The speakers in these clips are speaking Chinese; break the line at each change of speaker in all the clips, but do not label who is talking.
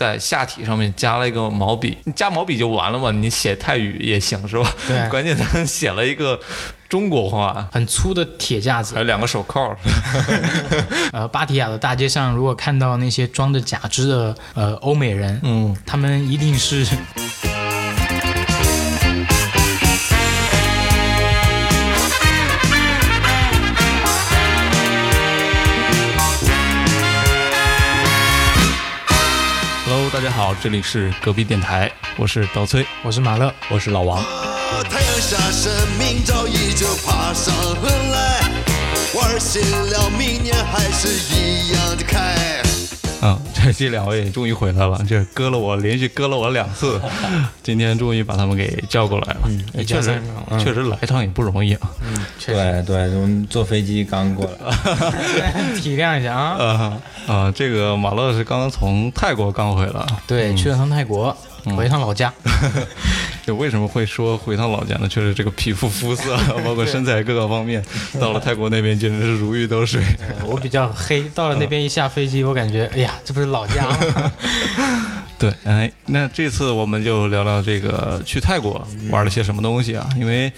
在下体上面加了一个毛笔，你加毛笔就完了嘛，你写泰语也行是吧？
对
关键他写了一个中国话，
很粗的铁架子
还。有两个手铐。
呃，芭提雅的大街上，如果看到那些装着假肢的呃欧美人，
嗯，
他们一定是
好，这里是隔壁电台，我是刀崔，
我是马乐，
我是老王。
太阳下，山，明早依旧爬上横来，玩醒了，明年还是一样的开。
嗯，这这两位终于回来了，这割了我连续割了我两次，今天终于把他们给叫过来了。嗯确实确实来一趟也不容易啊。
确实
对对，我们坐飞机刚过来，
体谅一下啊。
啊啊，这个马乐是刚刚从泰国刚回来，
对，去了趟泰国，回趟老家。
就为什么会说回趟老家呢？确实这个皮肤肤色，包括身材各个方面，到了泰国那边简直是如鱼得水。
我比较黑，到了那边一下飞机，我感觉，哎呀，这不是老家吗？
对，哎，那这次我们就聊聊这个去泰国玩了些什么东西啊？因为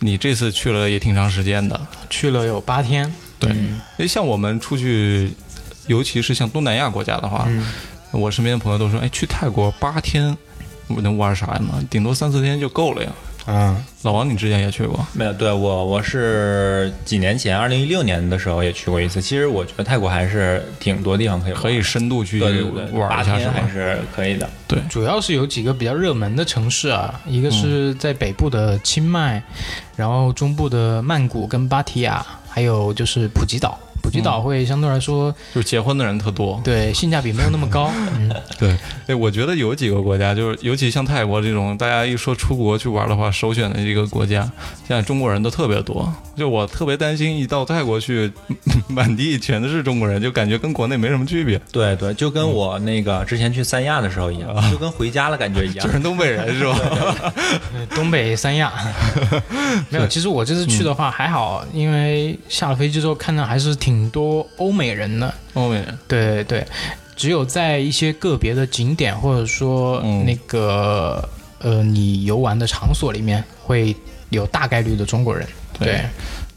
你这次去了也挺长时间的，
去了有八天，
对，哎，像我们出去，尤其是像东南亚国家的话，我身边的朋友都说，哎，去泰国八天，我能玩啥呢？顶多三四天就够了呀。
嗯，
老王，你之前也去过？
没有，对我我是几年前，二零一六年的时候也去过一次。其实我觉得泰国还是挺多地方可以玩
可以深度去玩一下，是吧
天还？是可以的。
对，
主要是有几个比较热门的城市啊，一个是在北部的清迈，然后中部的曼谷跟芭提雅，还有就是普吉岛。普吉岛会相对来说，
就是结婚的人特多。
对性价比没有那么高。嗯，
对，哎，我觉得有几个国家，就是尤其像泰国这种，大家一说出国去玩的话，首选的一个国家，现在中国人都特别多。就我特别担心，一到泰国去，满地全都是中国人，就感觉跟国内没什么区别，
对对，就跟我那个之前去三亚的时候一样，就跟回家了感觉一样
就。是东北人是吧？
东北三亚没有。其实我这次去的话还好，因为下了飞机之后看到还是挺多欧美人呢。
欧美人，
对对，只有在一些个别的景点或者说
嗯
那个、呃你游玩的场所里面会有大概率的中国人。
对
对，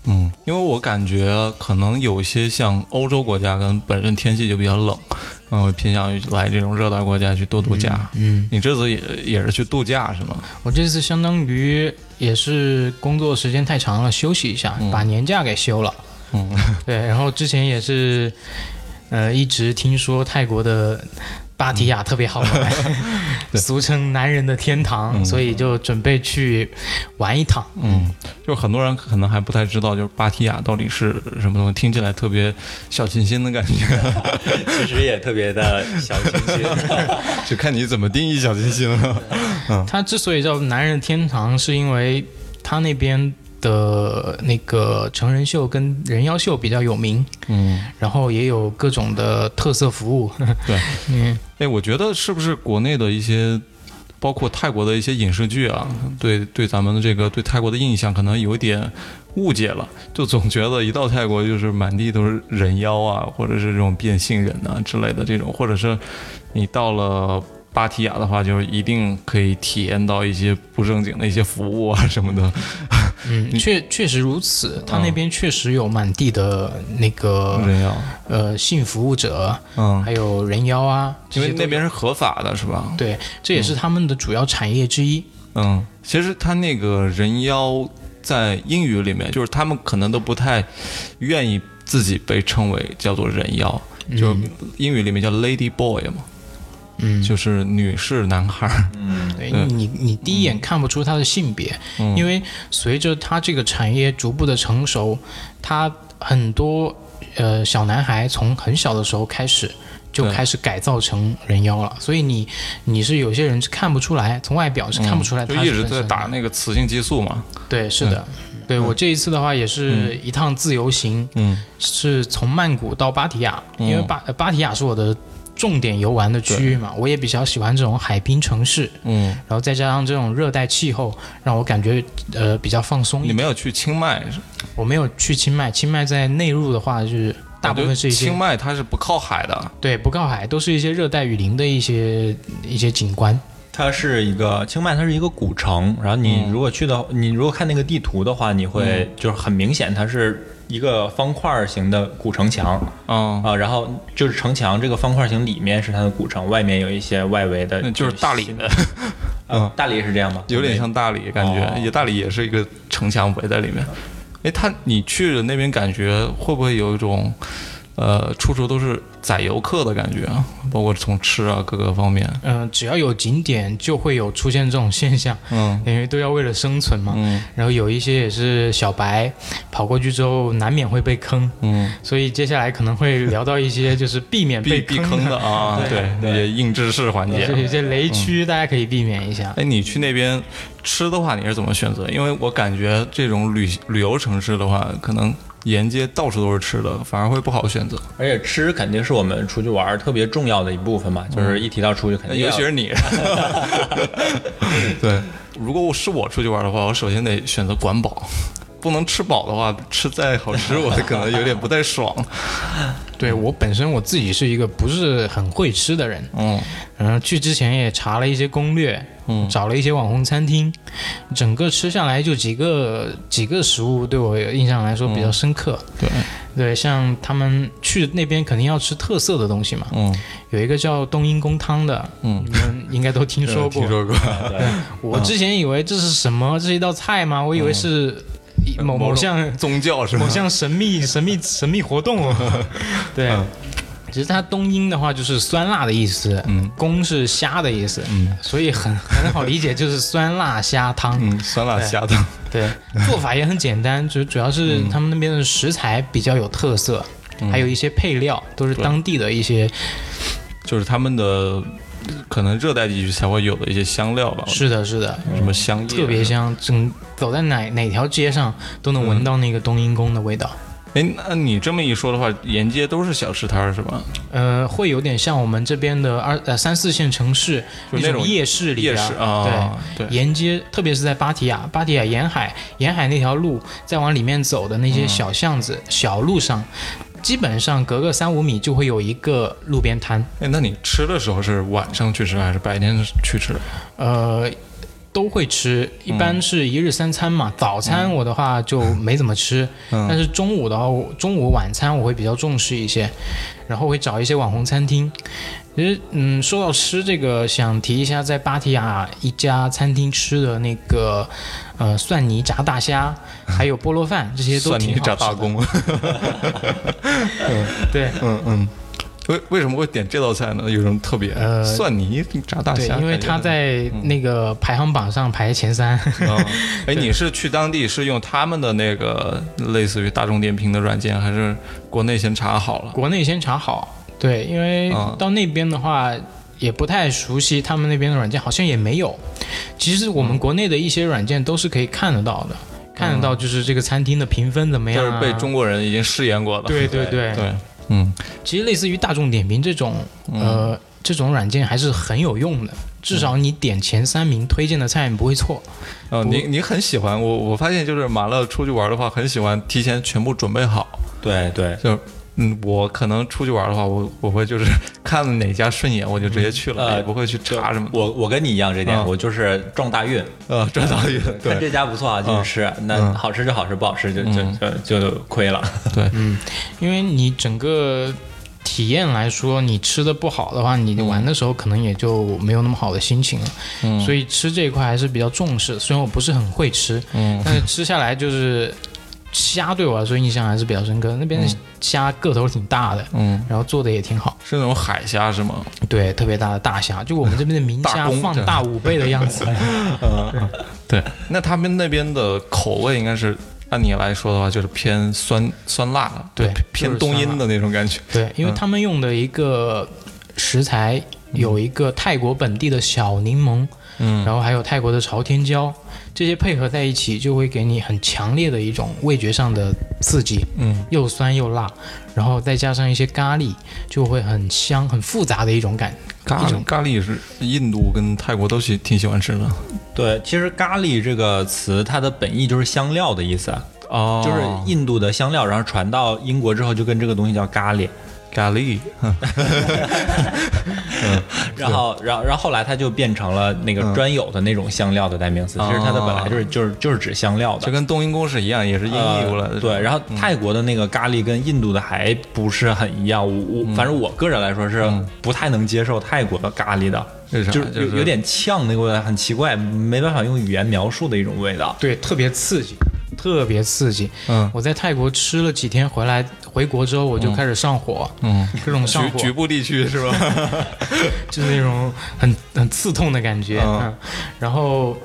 嗯，因为我感觉可能有些像欧洲国家跟本身天气就比较冷，嗯，会偏向于来这种热带国家去多度假。
嗯，
你这次也也是去度假是吗？
我这次相当于也是工作时间太长了，休息一下，把年假给休了。
嗯，
对，然后之前也是，呃，一直听说泰国的芭提雅特别好玩，俗称男人的天堂，所以就准备去玩一趟。
嗯，就很多人可能还不太知道，就是芭提雅到底是什么东西，听起来特别小清新的感觉，
其实也特别的小清新。
就看你怎么定义小清新了。
嗯它之所以叫男人天堂，是因为它那边的那个成人秀跟人妖秀比较有名，
嗯，
然后也有各种的特色服务。
对，
嗯，
哎，我觉得是不是国内的一些，包括泰国的一些影视剧啊，对对咱们的这个对泰国的印象可能有点误解了，就总觉得一到泰国就是满地都是人妖啊，或者是这种变性人啊之类的这种，或者是你到了。芭提雅的话，就是一定可以体验到一些不正经的一些服务啊什么的。
嗯，确确实如此，他那边确实有满地的那个
人妖，
呃性服务者，
嗯，
还有人妖啊，
因为那边是合法的，是吧？
对，这也是他们的主要产业之一。
嗯，其实他那个人妖在英语里面，就是他们可能都不太愿意自己被称为叫做人妖，就英语里面叫 lady boy 嘛，
嗯，
就是女士男孩儿。
嗯，
对
嗯
你你第一眼看不出他的性别，因为随着他这个产业逐步的成熟，他很多呃小男孩从很小的时候开始。就开始改造成人妖了，所以你你是有些人是看不出来，从外表是看不出来
就
他
一直在打那个雌性激素嘛。
对，是的，对我这一次的话也是一趟自由行，
嗯。
是从曼谷到芭提雅，因为芭呃芭提雅是我的重点游玩的区域嘛，我也比较喜欢这种海滨城市，
嗯，
然后再加上这种热带气候，让我感觉呃比较放松一点。
你没有去清迈？
我没有去清迈，清迈在内陆的话就是大部分是一些
清迈，它是不靠海的。
对不靠海，都是一些热带雨林的一些一些景观。
它是一个清迈，它是一个古城。然后你如果去的，你如果看那个地图的话，你会就是很明显，它是一个方块形的古城墙
嗯，
啊。然后就是城墙这个方块形里面是它的古城，外面有一些外围的，
那就是大理的，
嗯，大理是这样吗？
有点像大理，感觉
哦
也大理也是一个城墙围在里面。哎，他你去了那边，感觉会不会有一种，呃，处处都是载游客的感觉啊？包括从吃啊各个方面。
嗯、只要有景点，就会有出现这种现象，
嗯
因为都要为了生存嘛。
嗯
然后有一些也是小白跑过去之后，难免会被坑，
嗯，
所以接下来可能会聊到一些就是避免
避
被
避坑的啊，对，
对
那些硬知识环节。
就有些雷区，大家可以避免一下。
哎，你去那边吃的话，你是怎么选择？因为我感觉这种旅旅游城市的话，可能沿街到处都是吃的，反而会不好选择。
而且吃肯定是我们出去玩特别重要的一部分嘛，就是一提到出去肯定要
尤其是你，对，如果我是我出去玩的话，我首先得选择管饱，不能吃饱的话，吃再好吃，我可能有点不太爽。
对我本身我自己是一个不是很会吃的人，
嗯。
然后去之前也查了一些攻略，
嗯
找了一些网红餐厅，整个吃下来就几个几个食物对我印象来说比较深刻。
对，
对，像他们去那边肯定要吃特色的东西嘛，
嗯
有一个叫冬阴功汤的，
嗯
你们应该都听说过。
听说过。
我之前以为这是什么？这是一道菜吗？我以为是一某
某
项
宗教是吗
某？项神秘神秘神秘活动哦。对，其实它冬阴的话就是酸辣的意思，
嗯，
公是虾的意思，
嗯
所以很很好理解，就是酸辣虾汤。
嗯，酸辣虾汤。
对，做法也很简单，主主要是他们那边的食材比较有特色，还有一些配料都是当地的一些。
就是他们的可能热带地区才会有的一些香料吧，
是的，是的，
什么香叶，
特别。香，整走在哪哪条街上都能闻到那个冬阴功的味道。
哎，那你这么一说的话，沿街都是小吃摊儿是吧？
呃，会有点像我们这边的二呃三四线城市
就那种
夜市里边
夜市啊，
对。
对，
沿街，特别是在芭提雅，芭提雅沿海，沿海那条路，再往里面走的那些小巷子、小路上，基本上隔个三五米就会有一个路边摊。
哎，那你吃的时候是晚上去吃还是白天去吃？
呃，都会吃，一般是一日三餐嘛。早餐我的话就没怎么吃，
嗯
但是中午的话，中午晚餐我会比较重视一些，然后会找一些网红餐厅。其实，嗯，说到吃这个，想提一下在芭提雅一家餐厅吃的那个，呃，蒜泥炸大虾，还有菠萝饭，这些都挺好吃的。
炸大公。
对
嗯嗯。为为什么会点这道菜呢？有什么特别？
呃
蒜泥炸大
对，
虾，
因为它在那个排行榜上排前三。
嗯，哎，你是去当地是用他们的那个类似于大众点评的软件，还是国内先查好了？
国内先查好，对，因为
啊
到那边的话。也不太熟悉他们那边的软件，好像也没有。其实我们国内的一些软件都是可以看得到的，看得到就是这个餐厅的评分怎么样、啊，
就是被中国人已经试验过的。
对对对
对，嗯，
其实类似于大众点评这种，呃，这种软件还是很有用的。至少你点前三名推荐的菜，你不会错。
哦，你你很喜欢我，我发现就是马乐出去玩的话，很喜欢提前全部准备好。
对对，
就嗯，我可能出去玩的话，我我会就是看哪家顺眼，我就直接去了，
呃
也不会去查什么。
我我跟你一样这点，
嗯
我就是撞大运，
呃，赚到一个
看这家不错啊，就是吃，那好吃就好吃，不好吃就就就就亏了。
对，嗯
因为你整个体验来说，你吃的不好的话，你玩的时候可能也就没有那么好的心情了。
嗯
所以吃这一块还是比较重视。虽然我不是很会吃，
嗯
但是吃下来就是虾对我来说印象还是比较深刻。那边的虾个头挺大的，
嗯，
然后做的也挺好，
是那种海虾是吗？
对，特别大的大虾，就我们这边的明虾放大五倍的样子。
嗯 对，那他们那边的口味应该是按你来说的话，就是偏酸酸辣的，
对
偏冬阴的那种感觉。
对，因为他们用的一个食材有一个泰国本地的小柠檬，
嗯
然后还有泰国的朝天椒，这些配合在一起，就会给你很强烈的一种味觉上的刺激，
嗯，
又酸又辣，然后再加上一些咖喱，就会很香、很复杂的一种感。
咖
喱
咖喱是印度跟泰国都喜挺喜欢吃的。
对，其实咖喱这个词，它的本意就是香料的意思。
哦，
就是印度的香料，然后传到英国之后就跟这个东西叫咖喱。
咖喱，
然后，然后，然后后来它就变成了那个专有的那种香料的代名词。其实它的本来就是就是就是指香料的，
就跟冬阴功是一样，也是音译过来的。
对，然后泰国的那个咖喱跟印度的还不是很一样。我我反正我个人来说是不太能接受泰国的咖喱的，就是有有点呛那个味道，很奇怪，没办法用语言描述的一种味道。
对，特别刺激。特别刺激，嗯，我在泰国吃了几天，回来回国之后我就开始上火，嗯，各种上火，
局部地区是吧？
就是那种很很刺痛的感觉，嗯，然后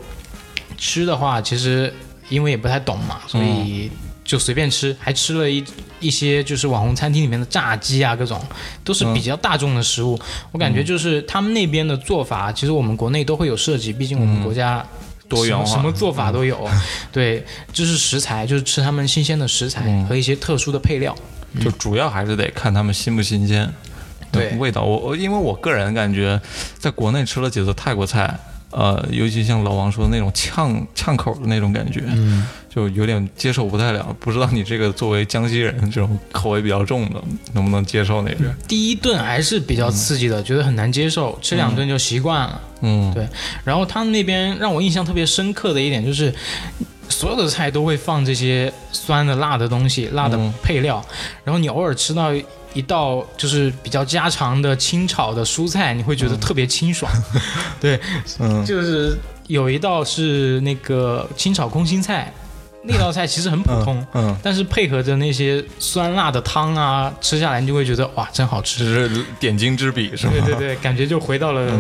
吃的话，其实因为也不太懂嘛，所以就随便吃，还吃了一一些就是网红餐厅里面的炸鸡啊，各种都是比较大众的食物，我感觉就是他们那边的做法，其实我们国内都会有涉及，毕竟我们国家。
多元化，
什么做法都有。对，就是食材，就是吃他们新鲜的食材和一些特殊的配料。
就主要还是得看他们新不新鲜。
对，
味道我我因为我个人感觉，在国内吃了几次泰国菜，呃，尤其像老王说的那种呛呛口的那种感觉。嗯。就有点接受不太了，不知道你这个作为江西人，这种口味比较重的，能不能接受那边？
第一顿还是比较刺激的，觉得很难接受，吃两顿就习惯了。嗯，对。然后他们那边让我印象特别深刻的一点就是，所有的菜都会放这些酸的、辣的东西、辣的配料。然后你偶尔吃到一道就是比较家常的清炒的蔬菜，你会觉得特别清爽。对，嗯，就是有一道是那个清炒空心菜。那道菜其实很普通，嗯，但是配合着那些酸辣的汤啊，吃下来你就会觉得哇，真好吃，
这是点睛之笔，是吗？
对对对，感觉就回到了，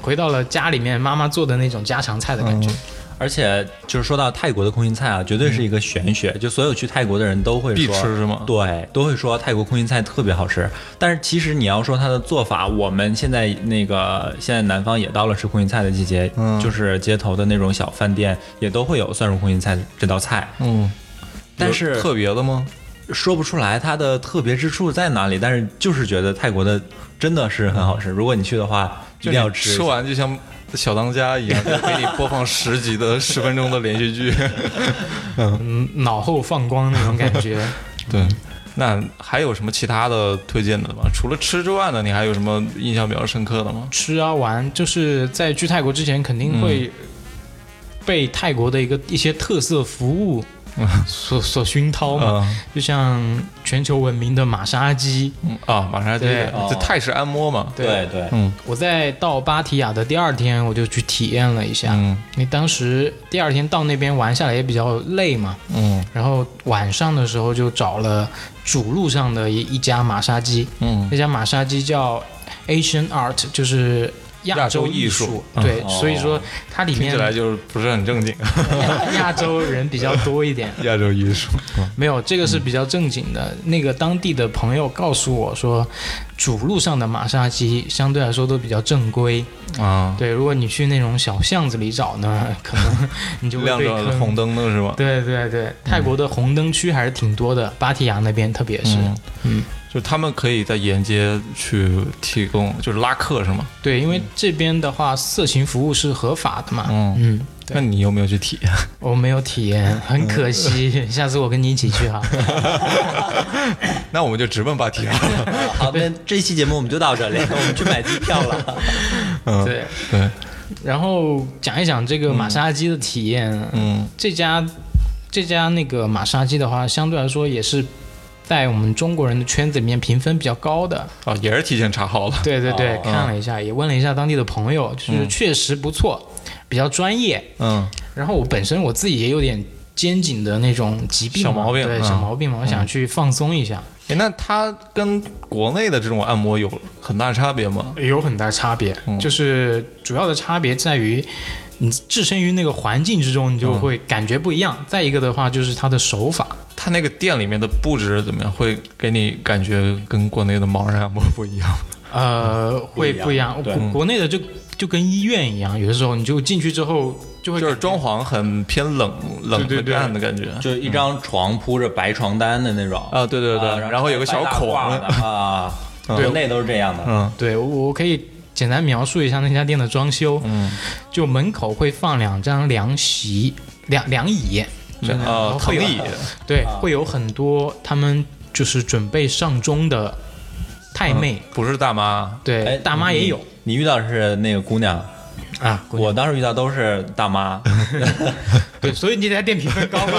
回到了家里面妈妈做的那种家常菜的感觉。
而且就是说到泰国的空心菜啊，绝对是一个玄学，就所有去泰国的人都会
必吃是吗？
对，都会说泰国空心菜特别好吃。但是其实你要说它的做法，我们现在那个现在南方也到了吃空心菜的季节，就是街头的那种小饭店也都会有蒜蓉空心菜这道菜。嗯，但是
特别的吗？
说不出来它的特别之处在哪里，但是就是觉得泰国的真的是很好吃。如果你去的话，一定要吃。
吃完就像。小当家一样，给你播放十集的十分钟的连续剧，
嗯，脑后放光那种感觉。
对，那还有什么其他的推荐的吗？除了吃之外呢，你还有什么印象比较深刻的吗？
吃啊玩，就是在去泰国之前肯定会被泰国的一个一些特色服务。所所熏陶嘛，就像全球闻名的马杀鸡。
啊，马杀鸡，这泰式按摩嘛，
对。对，
嗯，我在到芭提雅的第二天，我就去体验了一下，因为当时第二天到那边玩下来也比较累嘛，嗯，然后晚上的时候就找了主路上的一一家马杀鸡，嗯，那家马杀鸡叫 Asian Art，就是。亚洲艺术，对，所以说它里面
听起来就是不是很正经。
亚洲人比较多一点。
亚洲艺术，
没有这个是比较正经的。那个当地的朋友告诉我说，主路上的马杀鸡相对来说都比较正规啊。对，如果你去那种小巷子里找呢，可能 你就会被
坑。红灯的是吧？
对对对，泰国的红灯区还是挺多的，芭提雅那边特别是，嗯。
就他们可以在沿街去提供，就是拉客是吗？
对，因为这边的话，色情服务是合法的嘛。嗯嗯，
那你有没有去体验？
我没有体验，很可惜。下次我跟你一起去哈。
那我们就直奔芭提雅。
好，那这期节目我们就到这里，我们去买机票了。
嗯，对
对。
然后讲一讲这个马杀鸡的体验。嗯，这家这家那个马杀鸡的话，相对来说也是。在我们中国人的圈子里面评分比较高的
哦，也是提前查好了。
对对对，看了一下，也问了一下当地的朋友，就是确实不错，比较专业。嗯。然后我本身我自己也有点肩颈的那种疾病，
小毛病，
对小毛病嘛，我想去放松一下。
哎，那它跟国内的这种按摩有很大差别吗？
有很大差别，就是主要的差别在于。你置身于那个环境之中，你就会感觉不一样。再一个的话，就是它的手法，
它那个店里面的布置怎么样？会给你感觉跟国内的盲人按摩不一样？
呃，会不一样。国国内的就就跟医院一样，有的时候你就进去之后就会
就是装潢很偏冷冷暗的感觉，
就一张床铺着白床单的那种。
啊，对对对，然后有个小孔。
啊，国内都是这样的。
嗯，对我可以。简单描述一下那家店的装修，嗯，就门口会放两张凉席、凉凉椅，真的然
啊
后，会有
藤椅，
对，会有很多他们就是准备上钟的太妹，
不是大妈，
对，
哎
大妈也有。
你。你遇到的是那个姑娘，
啊，姑娘
我当时遇到都是大妈。
对，所以你家电评分高吗。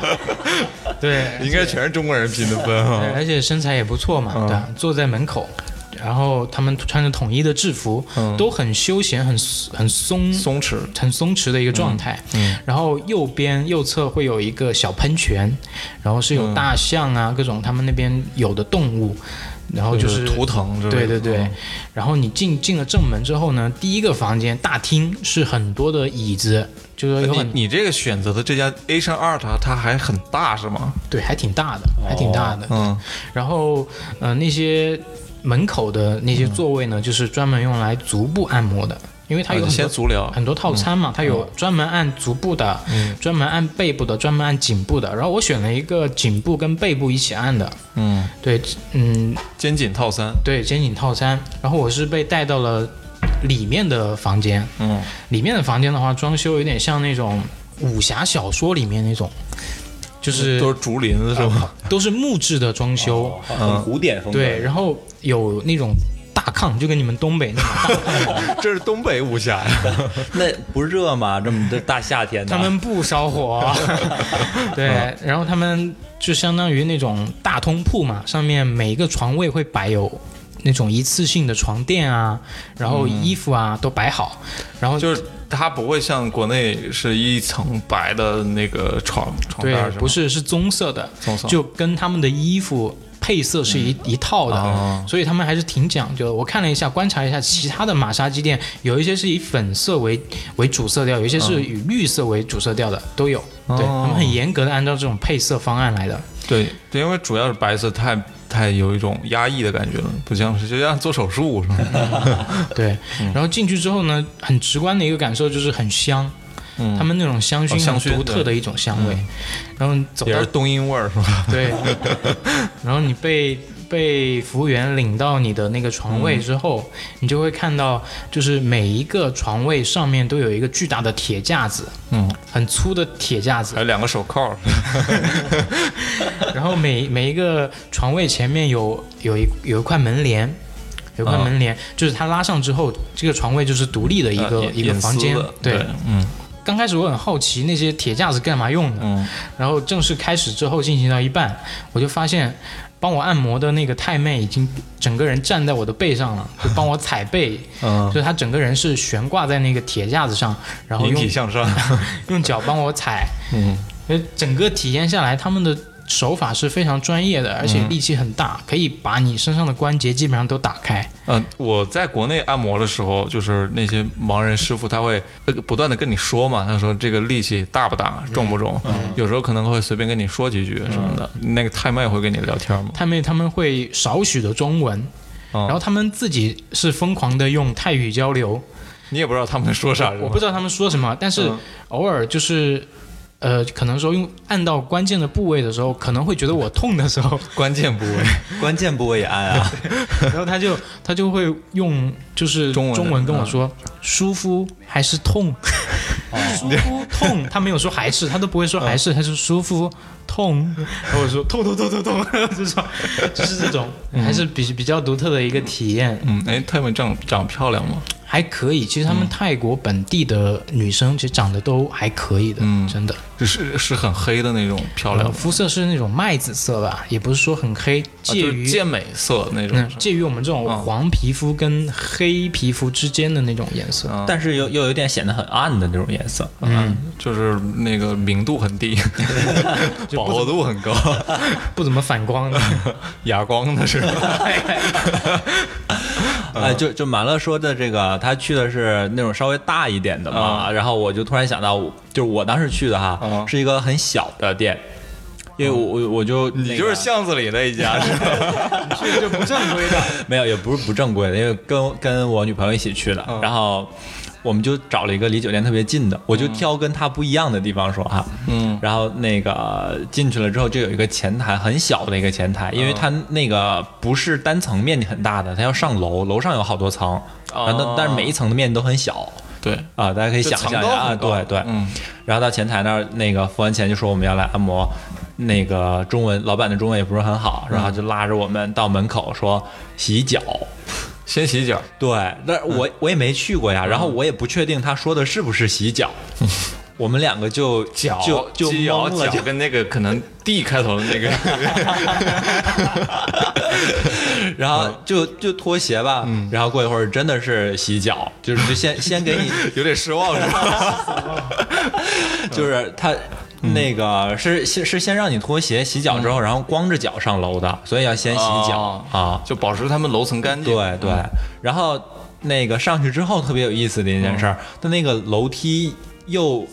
对，
应该全是中国人评的分
对
啊。
而且身材也不错嘛，对吧，坐在门口。然后他们穿着统一的制服，都很休闲、很很松
松弛，
很松弛的一个状态。嗯，然后右边右侧会有一个小喷泉，然后是有大象啊，各种他们那边有的动物，然后就是
图腾
对对对，
嗯
然后你进进了正门之后呢，第一个房间大厅是很多的椅子，就是有
你这个选择的这家 Asian Art，它还很大是吗？
对，还挺大的，还挺大的。
嗯，
然后呃那些门口的那些座位呢，就是专门用来足部按摩的，因为它有
啊
很多
足疗，
很多套餐嘛，它有专门按足部的，专门按背部的，专门按颈部的。然后我选了一个颈部跟背部一起按的，
嗯，
对，嗯，
肩颈套餐，
对，肩颈套餐。然后我是被带到了里面的房间，
嗯，
里面的房间的话，装修有点像那种武侠小说里面那种，就是
都是竹林是吧？
都是木质的装修，
很古典风格。
对，然后有那种大炕，就跟你们东北那么大炕，
这是东北武侠呀。
那不热吗？这么的大夏天的，
他们不烧火，对，然后他们就相当于那种大通铺嘛，上面每一个床位会摆有那种一次性的床垫啊，然后衣服啊都摆好，然后
就是它不会像国内是一层白的那个床床
对
单？
不是是棕色的，
棕色
就跟他们的衣服。配色是一、一套的，
哦
所以他们还是挺讲究的。我看了一下，观察一下其他的玛莎鸡店，有一些是以粉色为为主色调，有一些是以绿色为主色调的，都有。对
哦
他们很严格的按照这种配色方案来的。
对对，因为主要是白色太太有一种压抑的感觉了，不像是就像做手术是吧？
对，然后进去之后呢，很直观的一个感受就是很香，他们那种香薰独特的一种香味。然后走到
也是冬阴味儿是吧？
对，然后你被被服务员领到你的那个床位之后，你就会看到，就是每一个床位上面都有一个巨大的铁架子，
嗯，
很粗的铁架子
还有，两个手铐，
然后每每一个床位前面有有一有一块门帘。有一块
啊
门帘，就是它拉上之后，这个床位就是独立的一个、
呃
一个房间。对，
嗯
刚开始我很好奇那些铁架子干嘛用的，
嗯，
然后正式开始之后进行到一半，我就发现帮我按摩的那个太妹已经整个人站在我的背上了，就帮我踩背，
嗯。
就是她整个人是悬挂在那个铁架子上，然后
引体
用
向上，
用脚帮我踩，
嗯，
呃，整个体验下来，他们的手法是非常专业的，而且力气很大，可以把你身上的关节基本上都打开。
嗯，我在国内按摩的时候，就是那些盲人师傅他会呃不断的跟你说嘛，他说这个力气大不大，重不重，有时候可能会随便跟你说几句什么的。那个太妹会跟你聊天吗？
太妹他们会少许的中文，
嗯
然后他们自己是疯狂的用泰语交流。
你也不知道他们说啥，
我不知道他们说什么，但是
嗯
偶尔就是。呃，可能说用按到关键的部位的时候，可能会觉得我痛的时候，
关键部位。
关键部位也按啊。
然后他就他就会用就是
中文
中文跟我说、舒服还是痛，舒服痛，他没有说还是，他都不会说还是，他说舒服痛，然后我说痛痛痛痛痛，这种就是这种，还是比比较独特的一个体验，
嗯，哎，他们长长漂亮吗？
还可以。其实他们泰国本地的女生其实长得都还可以的，
嗯
真的。
是是很黑的那种漂亮
呃，，肤色是那种麦紫色吧，也不是说很黑，
啊就是
介于、
健美色那种
嗯，介于我们这种
嗯
黄皮肤跟黑皮肤之间的那种颜色。
嗯
但是又又有点显得很暗的那种颜色。
嗯，就是那个明度很低，饱和度很高，
不怎么反光的。
哑光的是吧？
哎，就就马乐说的这个，他去的是那种稍微大一点的嘛，然后我就突然想到，就是我当时去的哈，
嗯。
是一个很小的店，因为我我我就
你
那个
就是巷子里那一家 是吧？
去的就不正规的。
没有，也不是不正规的，因为跟跟我女朋友一起去的，
嗯。
然后我们就找了一个离酒店特别近的，我就挑跟他不一样的地方说哈，
嗯，
然后那个进去了之后就有一个前台，很小的一个前台，因为它那个不是单层面积很大的，它要上楼，楼上有好多层，然后但但是每一层的面积都很小。
对，
啊，大家可以想象一下啊，对对，
嗯，
然后到前台那儿，那个付完钱就说我们要来按摩，那个中文老板的中文也不是很好，然后就拉着我们到门口说洗脚。
先洗脚，
对，但是我我也没去过呀，然后我也不确定他说的是不是洗脚，我们两个就
脚
就就
鸡咬
懵了，
跟那个可能 D 开头的那个，
然后就就脱鞋吧，然后过一会儿真的是洗脚，就是就先先给你，
有点失望是吧？
就是他。那个是先是先让你脱鞋洗脚之后，然后光着脚上楼的，所以要先洗脚
哦。
啊。
就保持他们楼层干净。
对对，然后那个上去之后特别有意思的一件事儿，他那个楼梯又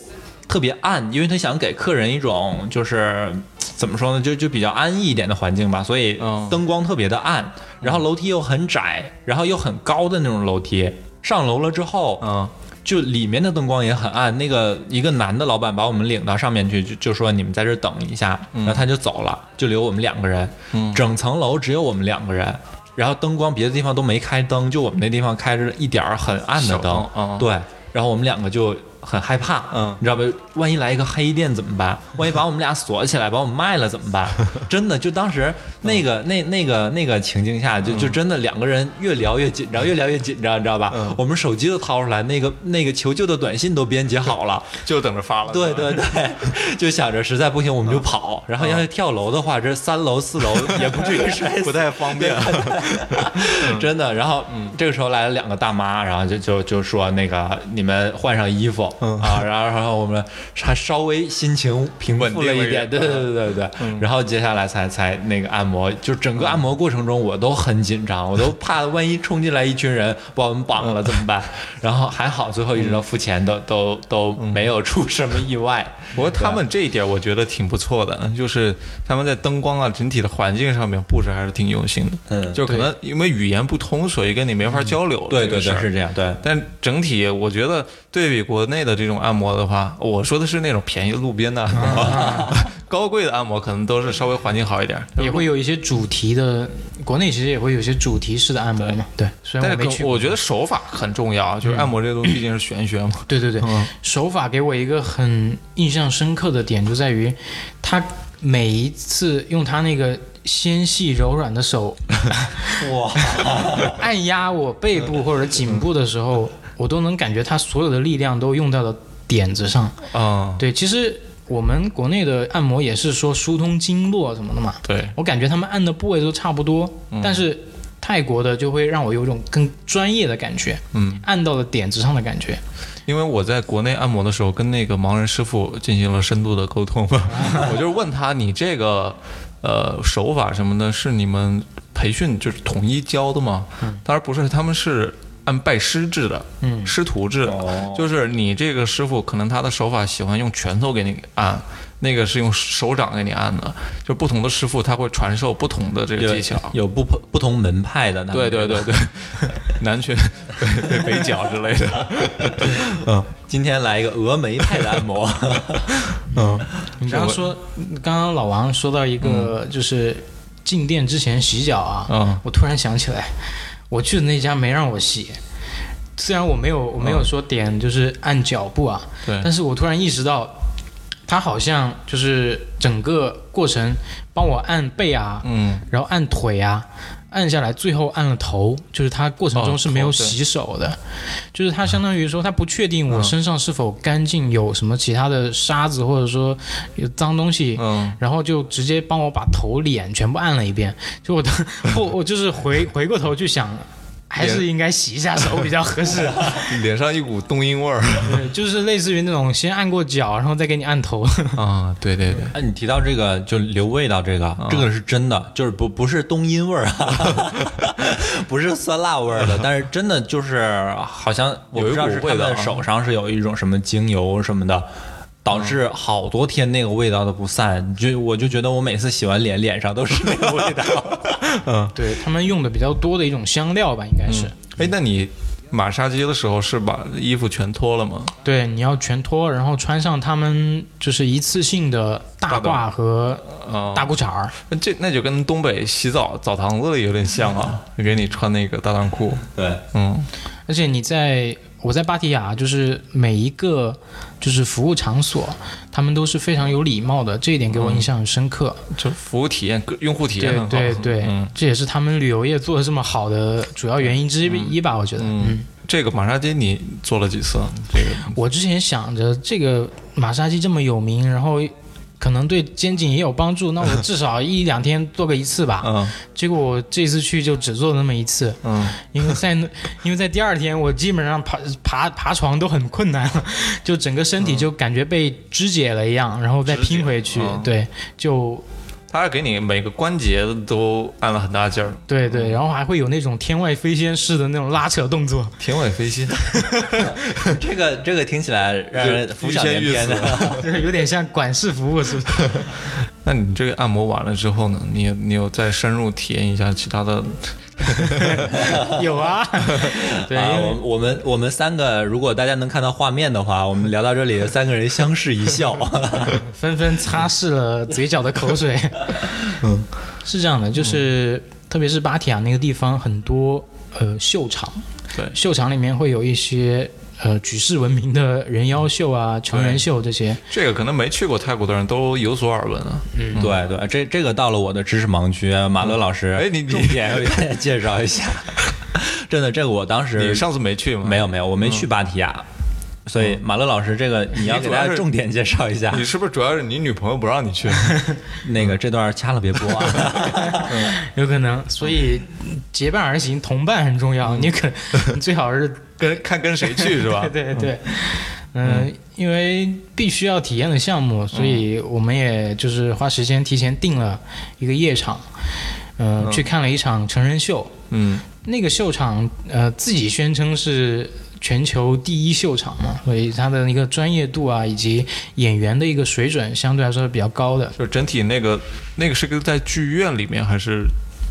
特别暗，因为他想给客人一种就是怎么说呢，就就比较安逸一点的环境吧，所以
嗯。
灯光特别的暗，然后楼梯又很窄，然后又很高的那种楼梯。上楼了之后，
嗯，
就里面的灯光也很暗。那个一个男的老板把我们领到上面去，就就说你们在这等一下，然后他就走了，就留我们两个人。整层楼只有我们两个人，然后灯光别的地方都没开灯，就我们那地方开着一点儿很暗的灯。对，然后我们两个就很害怕，
嗯
你知道吧？万一来一个黑店怎么办？万一把我们俩锁起来，把我们卖了怎么办？真的，就当时那个那那个那个情境下，就就真的两个人越聊越紧张，越聊越紧张，你知道吧？我们手机都掏出来，那个那个求救的短信都编辑好了。
就等着发了。
对对对，就想着实在不行我们就跑，然后要是跳楼的话，这三楼四楼也不至于摔死，
不太方便。
真的。然后这个时候来了两个大妈，然后就就就说那个你们换上衣服啊，然后然后我们还稍微心情平稳了一点，对对对对对。然后接下来才才那个按摩，就整个按摩过程中我都很紧张，我都怕万一冲进来一群人把我们绑了怎么办？然后还好最后一直到付钱都都都没有出什么意外。
不过他们这一点我觉得挺不错的，就是他们在灯光啊、整体的环境上面布置还是挺用心的。
嗯
就可能因为语言不通，所以跟你没法交流。
对对对，是这样，对。
但整体我觉得对比国内的这种按摩的话，我说的是那种便宜路边的 高贵的按摩可能都是稍微环境好一点。
也会有一些主题的，国内其实也会有一些主题式的按摩嘛。对，虽然没去过。
我觉得手法很重要，就是按摩这个东西毕竟是玄学嘛。
对对对，
嗯
手法给我一个很印象深刻的点，就在于他每一次用他那个纤细柔软的手
哇，
按压我背部或者颈部的时候，我都能感觉他所有的力量都用到了点子上。
啊，
对，其实我们国内的按摩也是说疏通经络什么的嘛，
对，
我感觉他们按的部位都差不多，但是泰国的就会让我有一种更专业的感觉，
嗯，
按到了点子上的感觉。
因为我在国内按摩的时候，跟那个盲人师傅进行了深度的沟通，我就是问他，你这个呃手法什么的，是你们培训就是统一教的吗？当然不是，他们是按拜师制的，
嗯。
师徒制的，
哦。
就是你这个师傅可能他的手法喜欢用拳头给你按。那个是用手掌给你按的，就不同的师傅他会传授不同的这个技巧。
有不不同门派的，
对对对对，南拳 北脚之类的。
嗯，今天来一个峨眉派的按摩，
嗯，
你刚刚说，刚刚老王说到一个就是进店之前洗脚啊，
嗯。
我突然想起来，我去的那家没让我洗。虽然我没有我没有说点就是按脚步啊，
对
但是我突然意识到，他好像就是整个过程帮我按背啊，
嗯，
然后按腿啊，按下来，最后按了头，就是他过程中
哦
是没有洗手的，就是他相当于说他不确定我
嗯
身上是否干净，有什么其他的沙子或者说有脏东西，
嗯，
然后就直接帮我把头脸全部按了一遍，就我当 我我就是回回过头去想。还是应该洗一下手比较合适，
脸上一股冬阴味儿
对，就是类似于那种先按过脚，然后再给你按头。
啊！对对对，
哎，你提到这个就留味道，这个、这个是真的，就是不不是冬阴味儿啊，不是酸辣味儿的，但是真的就是好像我不知道是他们手上是有一种什么精油什么的。导致好多天那个味道都不散，就我就觉得我每次洗完脸，脸上都是那个味道。
嗯，
对他们用的比较多的一种香料吧，应该是。
哎，那你马杀鸡的时候是把衣服全脱了吗？
对，你要全脱，然后穿上他们就是一次性的大褂和
啊，
大裤衩儿。
那这那就跟东北洗澡澡堂子里有点像啊，给你穿那个大裆裤。
对，
嗯
而且你在我在芭提雅，就是每一个就是服务场所，他们都是非常有礼貌的，这一点给我印象很深刻。
就服务体验、用户体验
对
很好。
对对，
嗯
这也是他们旅游业做的这么好的主要原因之一吧，我觉得。嗯，
这个马杀鸡你做了几次？这个
我之前想着这个马杀鸡这么有名，然后可能对肩颈也有帮助，那我 至少一两天做个一次吧。
嗯。
结果我这次去就只做了那么一次，
嗯，
因为在因为在第二天我基本上爬爬爬床都很困难了，就整个身体就感觉被肢解了一样，然后再拼回去，
嗯。
对，就
他是给你每个关节都按了很大劲儿，
对对，然后还会有那种天外飞仙式的那种拉扯动作，
天外飞仙。
这个这个听起来让人浮想联翩的。
就是 有点像管事服务，是不是？
那你这个按摩完了之后呢？你你有再深入体验一下其他的？
有啊，对，
啊，
因为
我我们我们三个，如果大家能看到画面的话，我们聊到这里，三个人相视一笑。
纷纷擦拭了嘴角的口水。嗯，是这样的，就是、特别是芭提雅那个地方，很多呃秀场，
对。
秀场里面会有一些呃举世闻名的人妖秀啊、成人秀这些。
这个可能没去过泰国的人都有所耳闻啊。
对对，这这个到了我的知识盲区，马乐老师，
哎你你
重点为大家 介绍一下。真的，这个我当时你
上次没去吗？
没有没有，我没去芭提雅，所以马乐老师这个你要给大家重点介绍一下。
你是不是主要是你女朋友不让你去？
那个这段掐了别播啊。
有可能，所以结伴而行，同伴很重要。你可你最好是
跟看跟谁去是吧？
对对对，嗯、因为必须要体验的项目，所以我们也就是花时间提前定了一个夜场，嗯、去看了一场成人秀。
嗯，
那个秀场，呃，自己宣称是全球第一秀场嘛，所以它的一个专业度啊，以及演员的一个水准，相对来说是比较高的。
就整体那个那个是个在剧院里面还是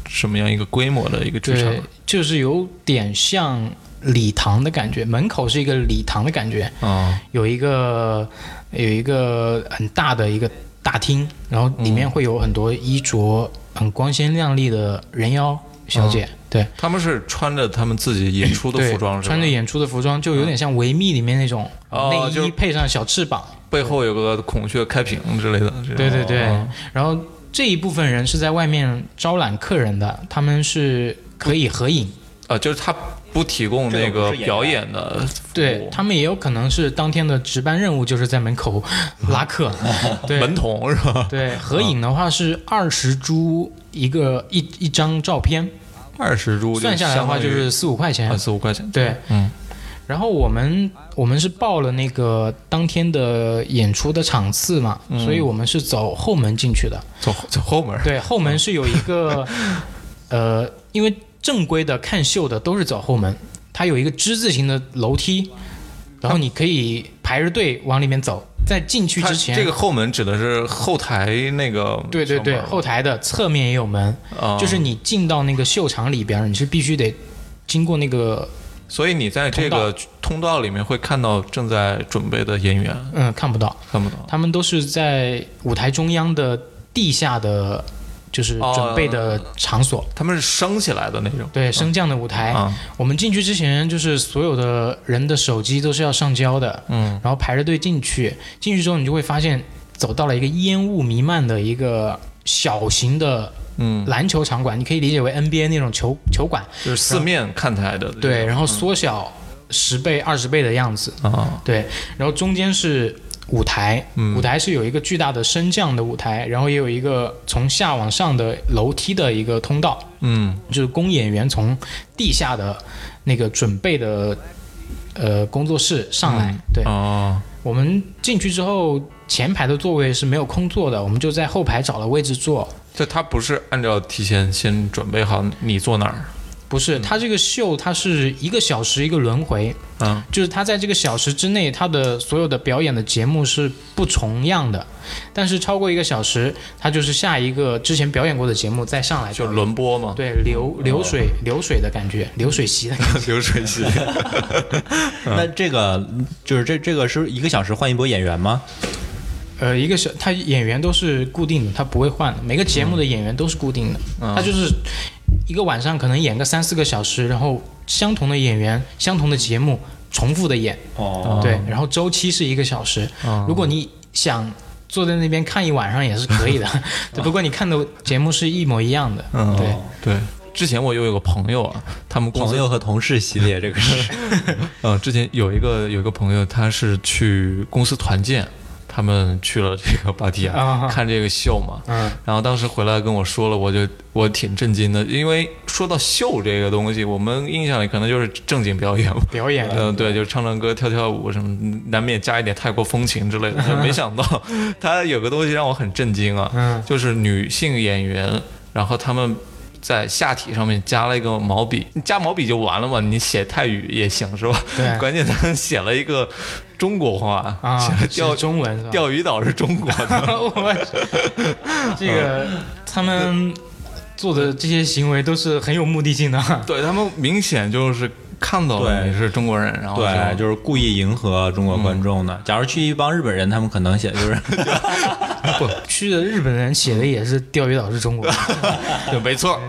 什么样一个规模的一个剧场
对？，就是有点像礼堂的感觉，门口是一个礼堂的感觉，
啊，
有一个有一个很大的一个大厅，然后里面会有很多衣着很光鲜亮丽的人妖小姐，对
他们是穿着他们自己演出的，服装？
穿着演出的服装，就有点像维密里面那种
哦
内衣配上小翅膀，
背后有个孔雀开屏之类的。
对对对
啊，
然后这一部分人是在外面招揽客人的，他们是可以合影。
啊，就是他不提供那
个
表演的服务，
对他们也有可能是当天的值班任务，就是在门口 拉客。对
门童是吧？
对，合影的话是二十株一个一一张照片，
二十铢
算下来的话就是四五块钱
啊。四五块钱。
对，
嗯，
然后我们我们是报了那个当天的演出的场次嘛，
嗯
所以我们是走后门进去的。
走走后门。
对，后门是有一个，呃，因为正规的看秀的都是走后门，它有一个之字形的楼梯，然后你可以排着队往里面走，在进去之前，
这个后门指的是后台那个
对对对，后台的侧面也有门，
啊。
就是你进到那个秀场里边，你是必须得经过那个，
所以你在这个通道里面会看到正在准备的演员，
嗯，看不到，
看不到。
他们都是在舞台中央的地下的，就是
哦。
准备的场所。
他们是升起来的那种。
对升降的舞台，
啊，
我们进去之前，就是所有的人的手机都是要上交的，
嗯，
然后排着队进去。进去之后，你就会发现走到了一个烟雾弥漫的一个小型的
嗯，
篮球场馆，你可以理解为 NBA 那种球球馆，
就是四面看台的。
对，然后缩小十倍、二十倍的样子，
啊，
对，然后中间是舞台，
嗯。
舞台是有一个巨大的升降的舞台，然后也有一个从下往上的楼梯的一个通道，
嗯。
就是供演员从地下的那个准备的呃工作室上来。对，
哦，
我们进去之后，前排的座位是没有空座的，我们就在后排找了位置坐。
这他不是按照提前先准备好你坐哪儿，
不是，它这个秀它是一个小时一个轮回，
嗯，
就是它在这个小时之内，它的所有的表演的节目是不重样的，但是超过一个小时，它就是下一个之前表演过的节目再上来
就轮播嘛，
对流流水流水的感觉，流水席的感觉。
流水席。
那这个就是这这个是一个小时换一波演员吗？
呃，一个小，他演员都是固定的，他不会换的。每个节目的演员都是固定的，
嗯。
他就是一个晚上可能演个三四个小时，然后相同的演员、相同的节目重复的演，
哦，
对，然后周期是一个小时。如果你想坐在那边看一晚上也是可以的，只不过你看的节目是一模一样的。
嗯，
对，
对。之前我有一个朋友啊，他们公司
朋友和同事系列这个是，
嗯，之前有一个有一个朋友，他是去公司团建，他们去了这个芭提雅、
啊
看这个秀嘛，
嗯，
然后当时回来跟我说了，我就我挺震惊的，因为说到秀这个东西，我们印象里可能就是正经表演嘛。
表演
嗯，对，就是唱唱歌、跳跳舞什么，难免加一点泰国风情之类的。没想到他有个东西让我很震惊啊，
嗯
就是女性演员，然后他们在下体上面加了一个毛笔，你加毛笔就完了嘛，你写泰语也行是吧？
对
关键他写了一个中国话，
啊，
钓
中文是吧？
钓鱼岛是中国的，
我这个 他们做的这些行为都是很有目的性的。
对他们明显就是看到了你是中国人，然后
对，就是故意迎合中国观众的。假如去一帮日本人，他们可能写就是
不，去的日本人写的也是钓鱼岛是中国。
对，没错，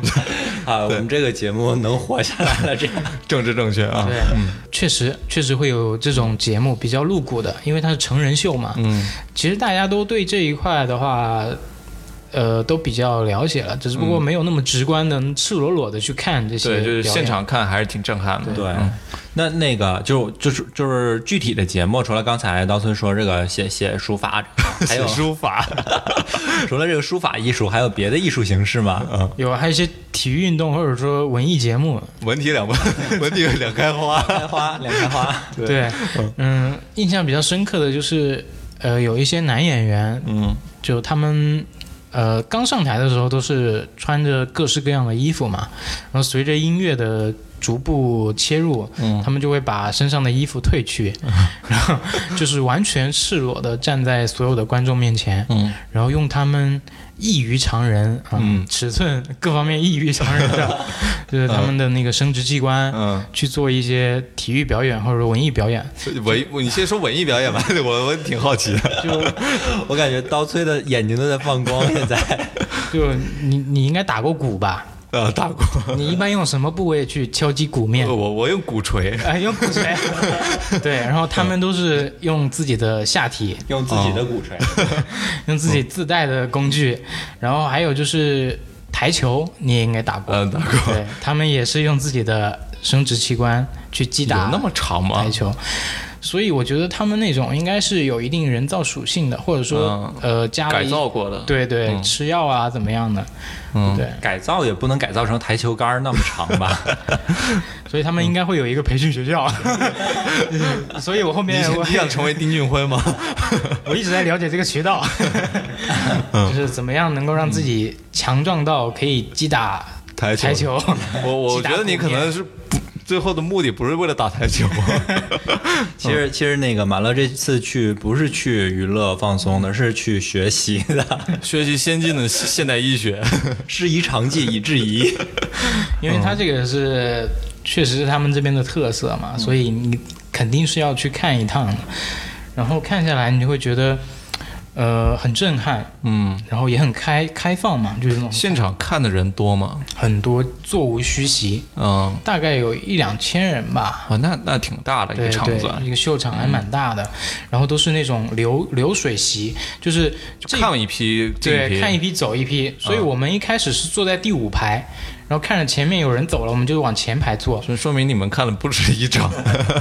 啊，我们这个节目能活下来了，这样。
政治正确啊，
对，确实确实会有这种节目比较露骨的，因为它是成人秀嘛。
嗯，
其实大家都对这一块的话，呃，都比较了解了，只是不过没有那么直观的、赤裸裸的去看这些
对，就是现场看还是挺震撼的，
对。
嗯。
那那个就就是就是具体的节目，除了刚才刀村说这个写写书法，还有
写书法，
除了这个书法艺术，还有别的艺术形式吗？嗯，
有还有一些体育运动或者说文艺节目，
文体两 文，文体两开花，
开花两开花，
对，嗯，印象比较深刻的就是，呃，有一些男演员，
嗯。
就他们。呃，刚上台的时候都是穿着各式各样的衣服嘛，然后随着音乐的逐步切入，
嗯。
他们就会把身上的衣服褪去，然后就是完全赤裸的站在所有的观众面前，
嗯。
然后用他们异于常人啊，
嗯。
尺寸各方面异于常人的，就是他们的那个生殖器官，
嗯，
去做一些体育表演或者说文艺表演，
文，你先说文艺表演吧，我我挺好奇的，
就
我感觉刀崔的眼睛都在放光，现在。
就你你应该打过鼓吧？
呃，打过，
你一般用什么部位去敲击鼓面？
我我用鼓槌，
哎，用鼓槌。对，然后他们都是用自己的下体，
用自己的鼓槌，
用自己自带的工具，然后还有就是台球，你也应该打过。
嗯，打过，
对他们也是用自己的生殖器官去击打
有那么长吗
台？球，所以我觉得他们那种应该是有一定人造属性的，或者说、呃加了
改造过的，，
对对、
嗯
吃药啊怎么样的，
嗯，
对，
改造也不能改造成台球杆那么长吧？
所以他们应该会有一个培训学校。就 是所以我后面我
你想成为丁俊晖吗？
我一直在了解这个渠道，
嗯
就是怎么样能够让自己强壮到可以击打
台球
台球。
我我觉得你可能是不最后的目的不是为了打台球，
其实其实那个马乐这次去不是去娱乐放松的，是去学习的，
学习先进的现代医学，
师夷长技以制夷。
因为他这个是确实是他们这边的特色
嗯
嘛，所以你肯定是要去看一趟的。然后看下来，你就会觉得，呃，很震撼，
嗯，
然后也很开开放嘛，就是那种。
现场看的人多吗？
很多座无虚席，
嗯，
大概有一两千人吧。
哦，那那挺大的一个场子，，嗯
一个秀场还蛮大的，然后都是那种流流水席，就是这
看一批
对，看一批走一批，所以我们一开始是坐在第五排，然后看着前面有人走了，我们就往前排坐。
这说明你们看了不止一场。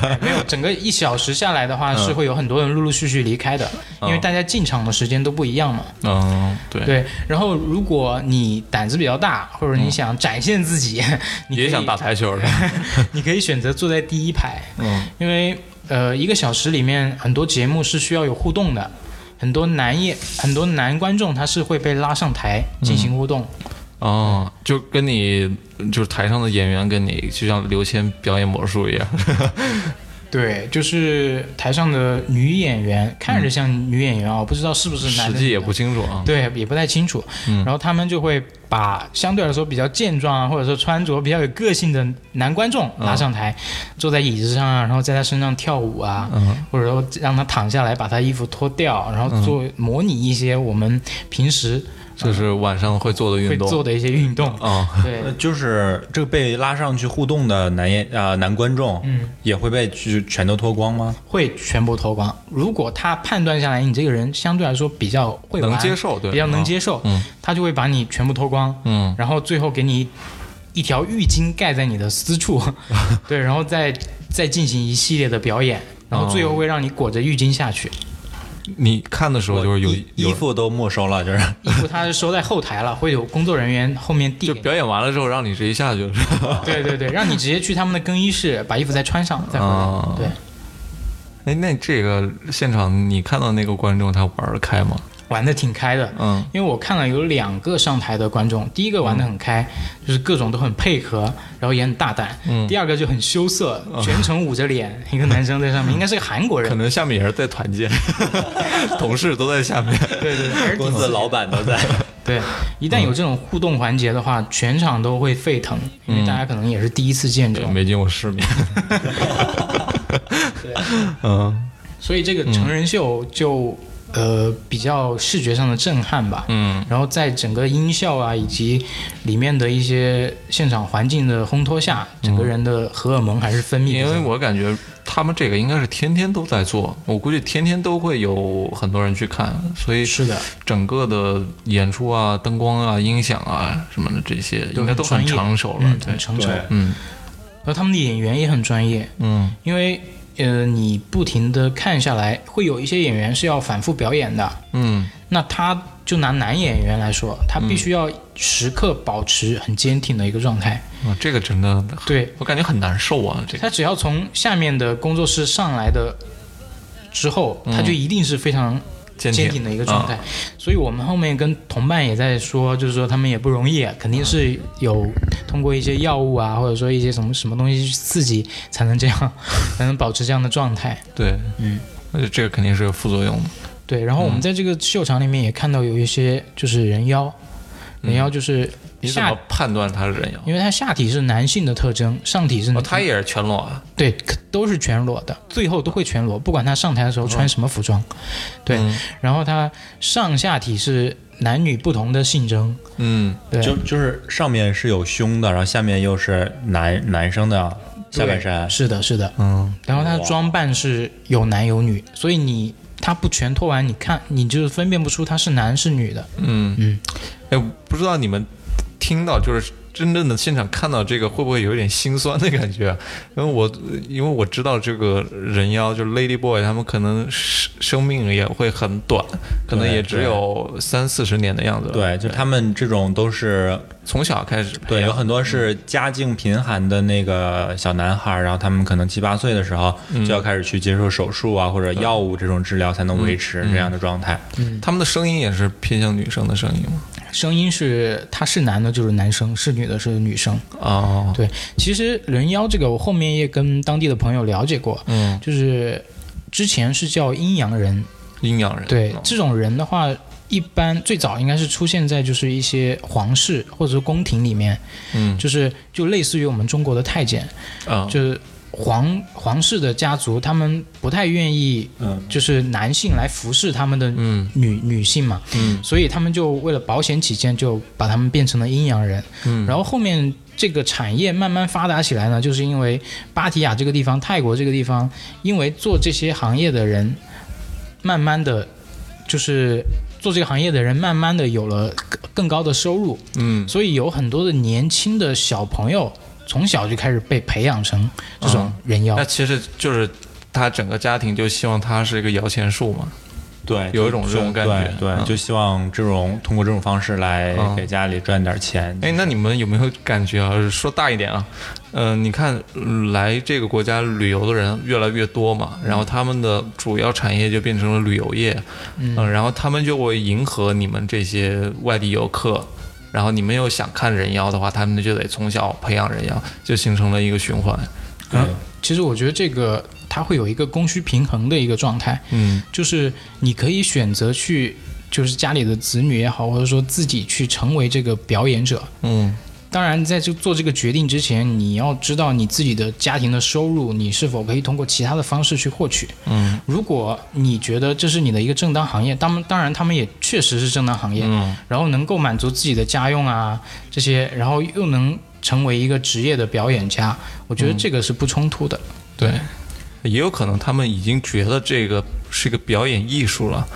哎没有，整个一小时下来的话，是会有很多人陆陆续续离开的，因为大家进场的时间都不一样嘛。
嗯，对，
对，然后如果你胆子比较大，或者你想展现自己，你
也想打台球的。
你可以选择坐在第一排，
嗯，
因为呃一个小时里面很多节目是需要有互动的，很多男演很多男观众他是会被拉上台进行互动。
哦，就跟你就是台上的演员跟你就像刘谦表演魔术一样。
对，就是台上的女演员看着像女演员啊，我不知道是不是男的，
实际也不清楚啊。
对，也不太清楚。然后他们就会把相对来说比较健壮啊，或者说穿着比较有个性的男观众拉上台，坐在椅子上啊，然后在他身上跳舞啊，
嗯
或者说让他躺下来，把他衣服脱掉，然后做模拟一些我们平时
就是晚上会做的运动。
做的一些运动。
啊，
对
呃，就是这个被拉上去互动的男演呃男观众，
嗯，
也会被去全都脱光吗？
会全部脱光。如果他判断下来你这个人相对来说比较会
能接受对
比较能
啊
接受，
嗯
他就会把你全部脱光，
嗯
然后最后给你一条浴巾盖在你的私处，对，然后再再进行一系列的表演，然后最后会让你裹着浴巾下去。
你看的时候就是有
衣服都没收了，就是
衣服他是收在后台了，会有工作人员后面递。
就表演完了之后让你直接下去了，是吧？
对对对，让你直接去他们的更衣室把衣服再穿上再回来。
啊
对，
哎，那这个现场你看到那个观众他玩得开吗？
玩的挺开的。
嗯
因为我看了有两个上台的观众，第一个玩的很开，就是各种都很配合，然后也很大胆。
嗯
第二个就很羞涩，全程捂着脸，一个男生在上面，应该是个韩国人可。
能下面也是在团建，同事都在下面。
对对
公司老板都在。
对，一旦有这种互动环节的话，全场都会沸腾，因为大家可能也是第一次见这种。
没见过世面。对嗯
所以这个成人秀就、呃比较视觉上的震撼吧。
嗯
然后在整个音效啊以及里面的一些现场环境的烘托下，整个人的荷尔蒙还是分泌的。
因为我感觉他们这个应该是天天都在做，我估计天天都会有很多人去看，所以
是的，
整个的演出啊、灯光啊、音响啊什么的这些应该都很成熟了。
嗯，
对
很，成熟。
对
嗯
然后他们的演员也很专业，
嗯
因为呃你不停的看下来，会有一些演员是要反复表演的。
嗯
那他就拿男演员来说，他必须要时刻保持很坚挺的一个状态。
啊，这个真的，
对
我感觉很难受啊。这个
他只要从下面的工作室上来的之后，他就一定是非常
坚
坚挺的一个状态。
啊
所以我们后面跟同伴也在说，就是说他们也不容易，肯定是有通过一些药物啊，或者说一些什么什么东西去刺激，才能这样，才能保持这样的状态。
对，
嗯，
而且这个肯定是有副作用的。
对，然后我们在这个秀场里面也看到有一些就是人妖，人妖就是下
你怎么，判断他是人妖？
因为它下体是男性的特征，上体是
哦，他也是全裸啊。
对，都是全裸的，最后都会全裸，不管他上台的时候穿什么服装。对，
嗯
然后他上下体是男女不同的性征。
嗯
对，
就就是上面是有胸的，然后下面又是男男生的下半身。
是的，是的。
嗯
然后他的装扮是有男有女，所以你他不全脱完，你看你就是分辨不出他是男是女的。
嗯
嗯，
哎，不知道你们听到就是真正的现场看到这个，会不会有一点心酸的感觉？因为我因为我知道这个人妖就是 Lady Boy，他们可能生生命也会很短，可能也只有三四十年的样子。
对，就他们这种都是
从小开始
对，有很多是家境贫寒的那个小男孩，然后他们可能七八岁的时候就要开始去接受手术啊，或者药物这种治疗，才能维持这样的状态。
他们的声音也是偏向女生的声音吗？
声音是他是男的就是男生，是女的是女生。
哦，
对，其实人妖这个我后面也跟当地的朋友了解过，
嗯，
就是之前是叫阴阳人，
阴阳人。
对
哦。
这种人的话，一般最早应该是出现在就是一些皇室或者是宫廷里面，
嗯。
就是就类似于我们中国的太监，
啊，
就是皇皇室的家族，他们不太愿意
嗯，
就是男性来服侍他们的
嗯。
女女性嘛，
嗯。
所以他们就为了保险起见，就把他们变成了阴阳人。
嗯，
然后后面这个产业慢慢发达起来呢，就是因为芭提雅这个地方、泰国这个地方，因为做这些行业的人，慢慢的就是做这个行业的人，慢慢的有了更更高的收入，
嗯。
所以有很多的年轻的小朋友从小就开始被培养成这种人妖。
那其实就是他整个家庭就希望他是一个摇钱树嘛。
对，
有一种这种感觉
对，对
嗯
就希望这种通过这种方式来
嗯
给家里赚点钱。
哎，那你们有没有感觉啊？说大一点啊，嗯、你看嗯来这个国家旅游的人越来越多嘛，然后他们的主要产业就变成了旅游业，嗯、然后他们就会迎合你们这些外地游客。然后你们又想看人妖的话，他们就得从小培养人妖，就形成了一个循环。
嗯
其实我觉得这个它会有一个供需平衡的一个状态，
嗯。
就是你可以选择去，就是家里的子女也好，或者说自己去成为这个表演者，
嗯
当然在这做这个决定之前，你要知道你自己的家庭的收入，你是否可以通过其他的方式去获取。
嗯。
如果你觉得这是你的一个正当行业，当当然他们也确实是正当行业，
嗯。
然后能够满足自己的家用啊这些，然后又能成为一个职业的表演家，我觉得这个是不冲突的。
对，也有可能他们已经觉得这个是一个表演艺术了，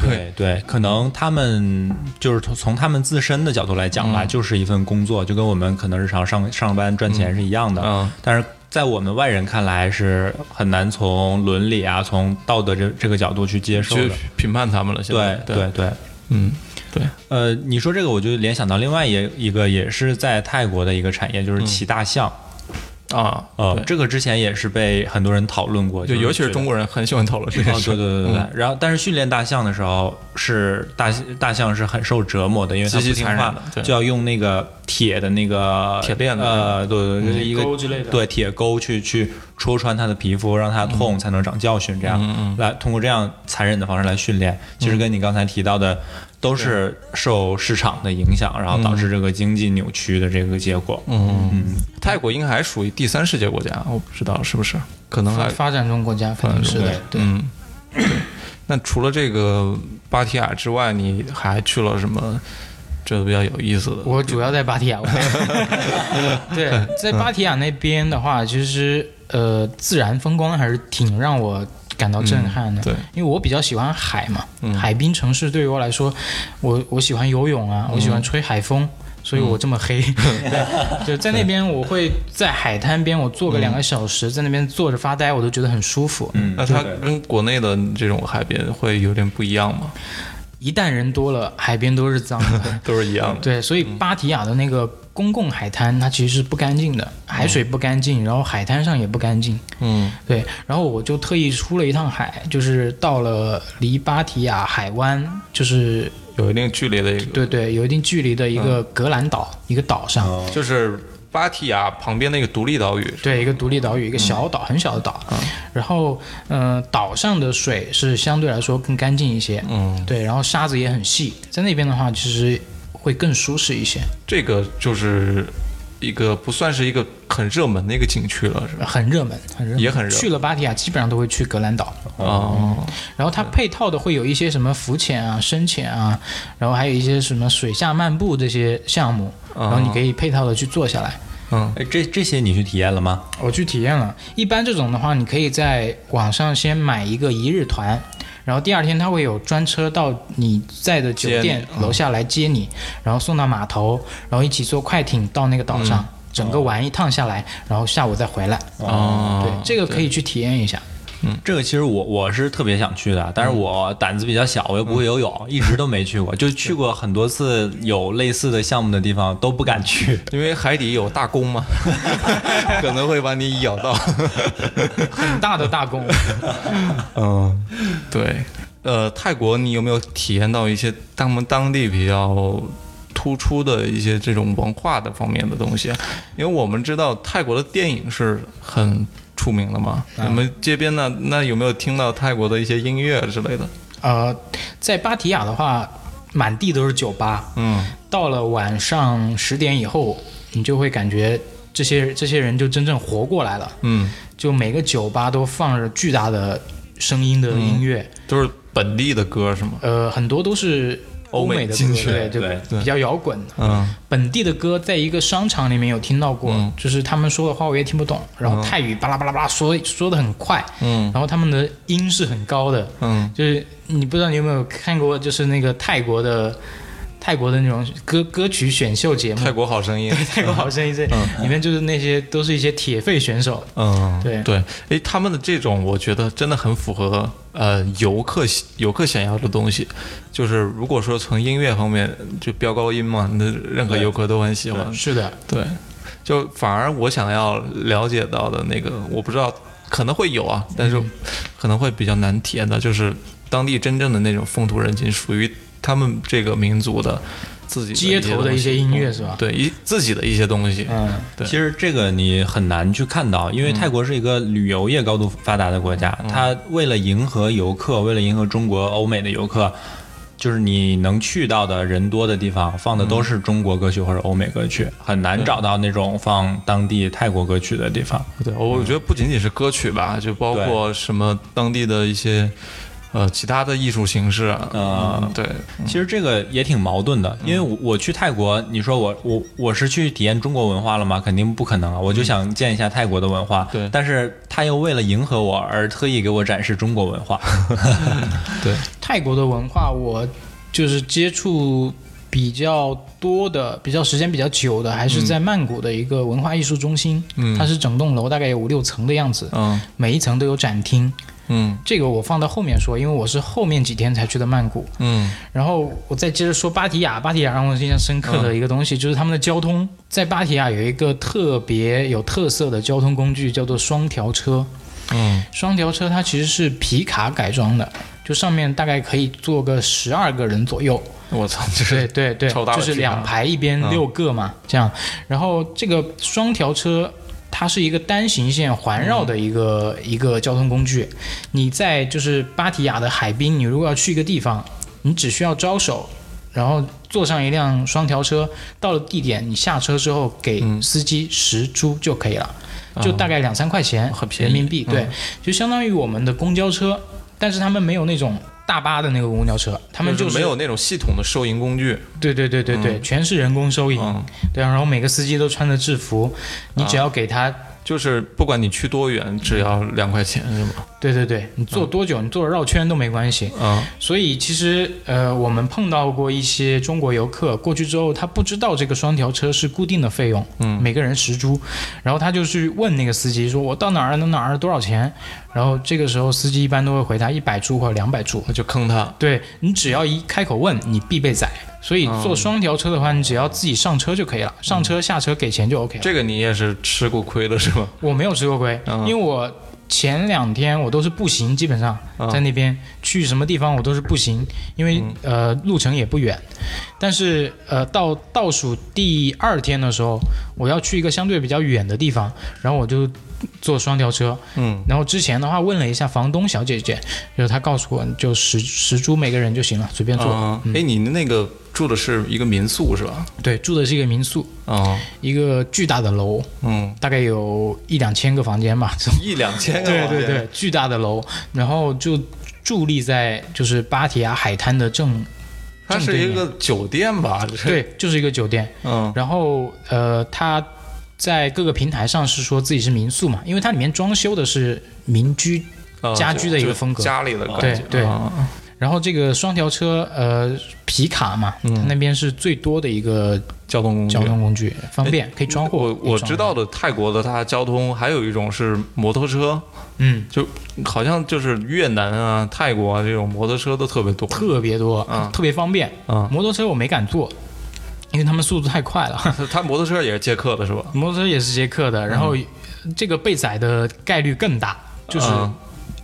对对，可能他们就是从从他们自身的角度来讲吧，就是一份工作，就跟我们可能日常上上班赚钱是一样的。
嗯
但是在我们外人看来是很难从伦理啊、从道德这这个角度去接受
去
的。
评判他们了。现在
对对对，
嗯对，
呃，你说这个我就联想到另外一一个也是在泰国的一个产业，就是骑大象。
啊
呃，
对
这个之前也是被很多人讨论过，
就尤其是中国人很喜欢讨论这个
哦，
事
对。对对对对。
嗯
然后，但是训练大象的时候，是大大象是很受折磨的，因为它不听话就要用那个铁的那个
铁链子
呃，对对对，一个
钩之类的
对铁钩去去戳穿它的皮肤，让它痛，才能长教训。这样来通过这样残忍的方式来训练，其实跟你刚才提到的。都是受市场的影响，然后导致这个经济扭曲的这个结果。
嗯，
嗯，
泰国应该还属于第三世界国家，我不知道是不是，可能还
发发展中国家可能是的，对。
嗯，对。那除了这个芭提雅之外，你还去了什么？这比较有意思的。
我主要在芭提雅玩。对，在芭提雅那边的话，其实呃，自然风光还是挺让我感到震撼的。
对，
因为我比较喜欢海嘛，
嗯
海滨城市对于我来说，我我喜欢游泳啊，我喜欢吹海风。所以我这么黑，对，就在那边，我会在海滩边，我坐个两个小时，在那边坐着发呆，我都觉得很舒服。
嗯，
那它跟国内的这种海边会有点不一样吗？
一旦人多了，海边都是脏的。
都是一样的。
对，所以芭提雅的那个公共海滩，它其实是不干净的，海水不干净，然后海滩上也不干净。
嗯
对，然后我就特意出了一趟海，就是到了离芭提雅海湾，就是
有一定距离的一个，
对对，有一定距离的一个格兰岛，一个岛上。
哦
就是芭提雅旁边那个独立岛屿。
对，一个独立岛屿，一个小岛，很小的岛。然后，嗯、岛上的水是相对来说更干净一些。
嗯，
对，然后沙子也很细，在那边的话，其实会更舒适一些，
这个就是一个不算是一个很热门的一个景区了，是吧？
很热门，很热门。
也很热
去了芭提雅，基本上都会去格兰岛。
哦，
然后它配套的会有一些什么浮潜啊、深潜啊，然后还有一些什么水下漫步这些项目，然后你可以配套的去做下来。
嗯
哎，这这些你去体验了吗？
我去体验了，一般这种的话，你可以在网上先买一个一日团，然后第二天他会有专车到你在的酒店楼下来接你，然后送到码头，然后一起坐快艇到那个岛上，整个玩一趟下来，然后下午再回来。
哦，
对，这个可以去体验一下。
这个其实我我是特别想去的，但是我胆子比较小，我又不会游泳，一直都没去过。就去过很多次有类似的项目的地方，都不敢去。
因为海底有大弓嘛，可能会把你咬到。
很大的大公，
嗯，对，呃，泰国你有没有体验到一些他们当地比较突出的一些这种文化的方面的东西啊？因为我们知道泰国的电影是很出名的嘛，
啊。
你们街边呢，那有没有听到泰国的一些音乐之类的？
呃，在芭提雅的话，满地都是酒吧，
嗯。
到了晚上十点以后，你就会感觉这些这些人就真正活过来了。
嗯，
就每个酒吧都放着巨大的声音的音乐，
都是本地的歌是吗？
呃，很多都是欧美的歌，对，就
对
对
比较摇滚。
嗯。
本地的歌在一个商场里面有听到过，
嗯。
就是他们说的话我也听不懂，然后泰语巴拉巴拉巴拉说说的很快，
嗯。
然后他们的音是很高的，
嗯。
就是你不知道你有没有看过，就是那个泰国的泰国的那种歌歌曲选秀节目，
泰国好声音。
泰国好声音这里面就是那些都是一些铁肺选手，
嗯，
对。
对，诶，他们的这种我觉得真的很符合呃游客游客想要的东西，就是如果说从音乐方面就飙高音嘛，那任何游客都很喜欢。
是的，
对，就反而我想要了解到的那个，我不知道可能会有啊，但是可能会比较难体验到，就是当地真正的那种风土人情，属于他们这个民族的自己
街头的一些音乐是吧？
对一自己的一些东西。
嗯，
对
其实这个你很难去看到，因为泰国是一个旅游业高度发达的国家，它为了迎合游客，为了迎合中国、欧美的游客，就是你能去到的人多的地方，放的都是中国歌曲或者欧美歌曲，很难找到那种放当地泰国歌曲的地方。
对，我觉得不仅仅是歌曲吧，就包括什么当地的一些呃其他的艺术形式啊，
呃
嗯，对，
其实这个也挺矛盾的，因为我我去泰国，你说我我我是去体验中国文化了吗？肯定不可能啊！我就想见一下泰国的文化，
对。
但是他又为了迎合我而特意给我展示中国文化，
对，
泰国的文化，我就是接触比较多的、比较时间比较久的，还是在曼谷的一个文化艺术中心。
嗯。
它是整栋楼大概有五六层的样子，
嗯。
每一层都有展厅。
嗯
这个我放到后面说，因为我是后面几天才去的曼谷。
嗯
然后我再接着说芭提雅，芭提雅让我印象深刻的一个东西、就是他们的交通，在芭提雅有一个特别有特色的交通工具，叫做双条车。
嗯
双条车它其实是皮卡改装的，就上面大概可以坐个十二个人左右。
我操，这
对
是
对对，就是两排一边
嗯
六个嘛，这样。然后这个双条车。它是一个单行线环绕的一个、一个交通工具。你在就是芭提雅的海滨，你如果要去一个地方，你只需要招手，然后坐上一辆双条车，到了地点，你下车之后给
嗯。
司机十铢就可以了，就大概两三块钱
很便宜。
人民币，对。
嗯，
就相当于我们的公交车，但是他们没有那种大巴的那个公交车，他们
就是没有那种系统的收银工具，
对对对对对，全是人工收银。
嗯，
对啊，然后每个司机都穿着制服，你只要给他，
就是不管你去多远，只要两块钱是吗？
对对对，你坐多久，你坐着绕圈都没关系。
嗯
所以其实呃，我们碰到过一些中国游客过去之后，他不知道这个双条车是固定的费用，
嗯
每个人十铢，然后他就去问那个司机说：“我到哪儿到哪儿多少钱？”然后这个时候司机一般都会回答一百铢或者两百铢。
就坑他，
对你只要一开口问，你必被宰。所以坐双条车的话，你只要自己上车就可以了，上车下车给钱就 OK 了。
这个你也是吃过亏的是吧？
我没有吃过亏，
嗯
因为我前两天我都是步行，基本上
嗯
在那边、去什么地方我都是步行，因为、呃路程也不远。但是呃到倒数第二天的时候，我要去一个相对比较远的地方，然后我就坐双条车。
嗯，
然后之前的话问了一下房东小姐姐，就是她告诉我就十十株每个人就行了，随便坐。
啊，哎，你那个住的是一个民宿是吧？
对，住的是一个民宿，
啊，
一个巨大的楼，
嗯，
大概有一两千个房间吧，
一两千个房间。
对对对，巨大的楼，然后就伫立在就是芭提雅海滩的正，
它是一个酒店吧？
对，就是一个酒店。
嗯
然后呃，它在各个平台上是说自己是民宿嘛，因为它里面装修的是民居，
呃
家居的一个风格
家里的感觉，
对对
啊
然后这个双条车呃皮卡嘛，那边是最多的一个
交通工具。
交通工具，方便可以装货。
我我知道的泰国的它交通还有一种是摩托车，
嗯，
就好像就是越南啊、泰国啊这种摩托车都特别多。
特别多，
嗯
特别方便。
啊，
摩托车我没敢坐，因为他们速度太快了。
他摩托车也是接客的是吧？
摩托车也是接客的，然后这个被宰的概率更大，就是
嗯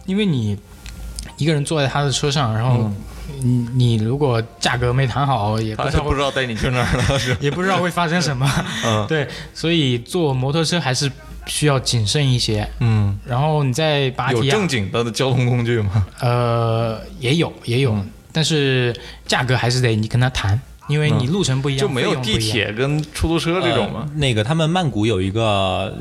因为你一个人坐在他的车上，然后
嗯
你你如果价格没谈好，也不
他
知道
不知道带你去哪儿了？
也不知道会发生什么。
嗯
对，所以坐摩托车还是需要谨慎一些。
嗯，
然后你在芭提雅
有正，经的交通工具吗？
呃，也有也有，但是价格还是得你跟他谈，因为你路程不一样，
就没有地。铁跟出租车这种吗？
呃那个他们曼谷有一个。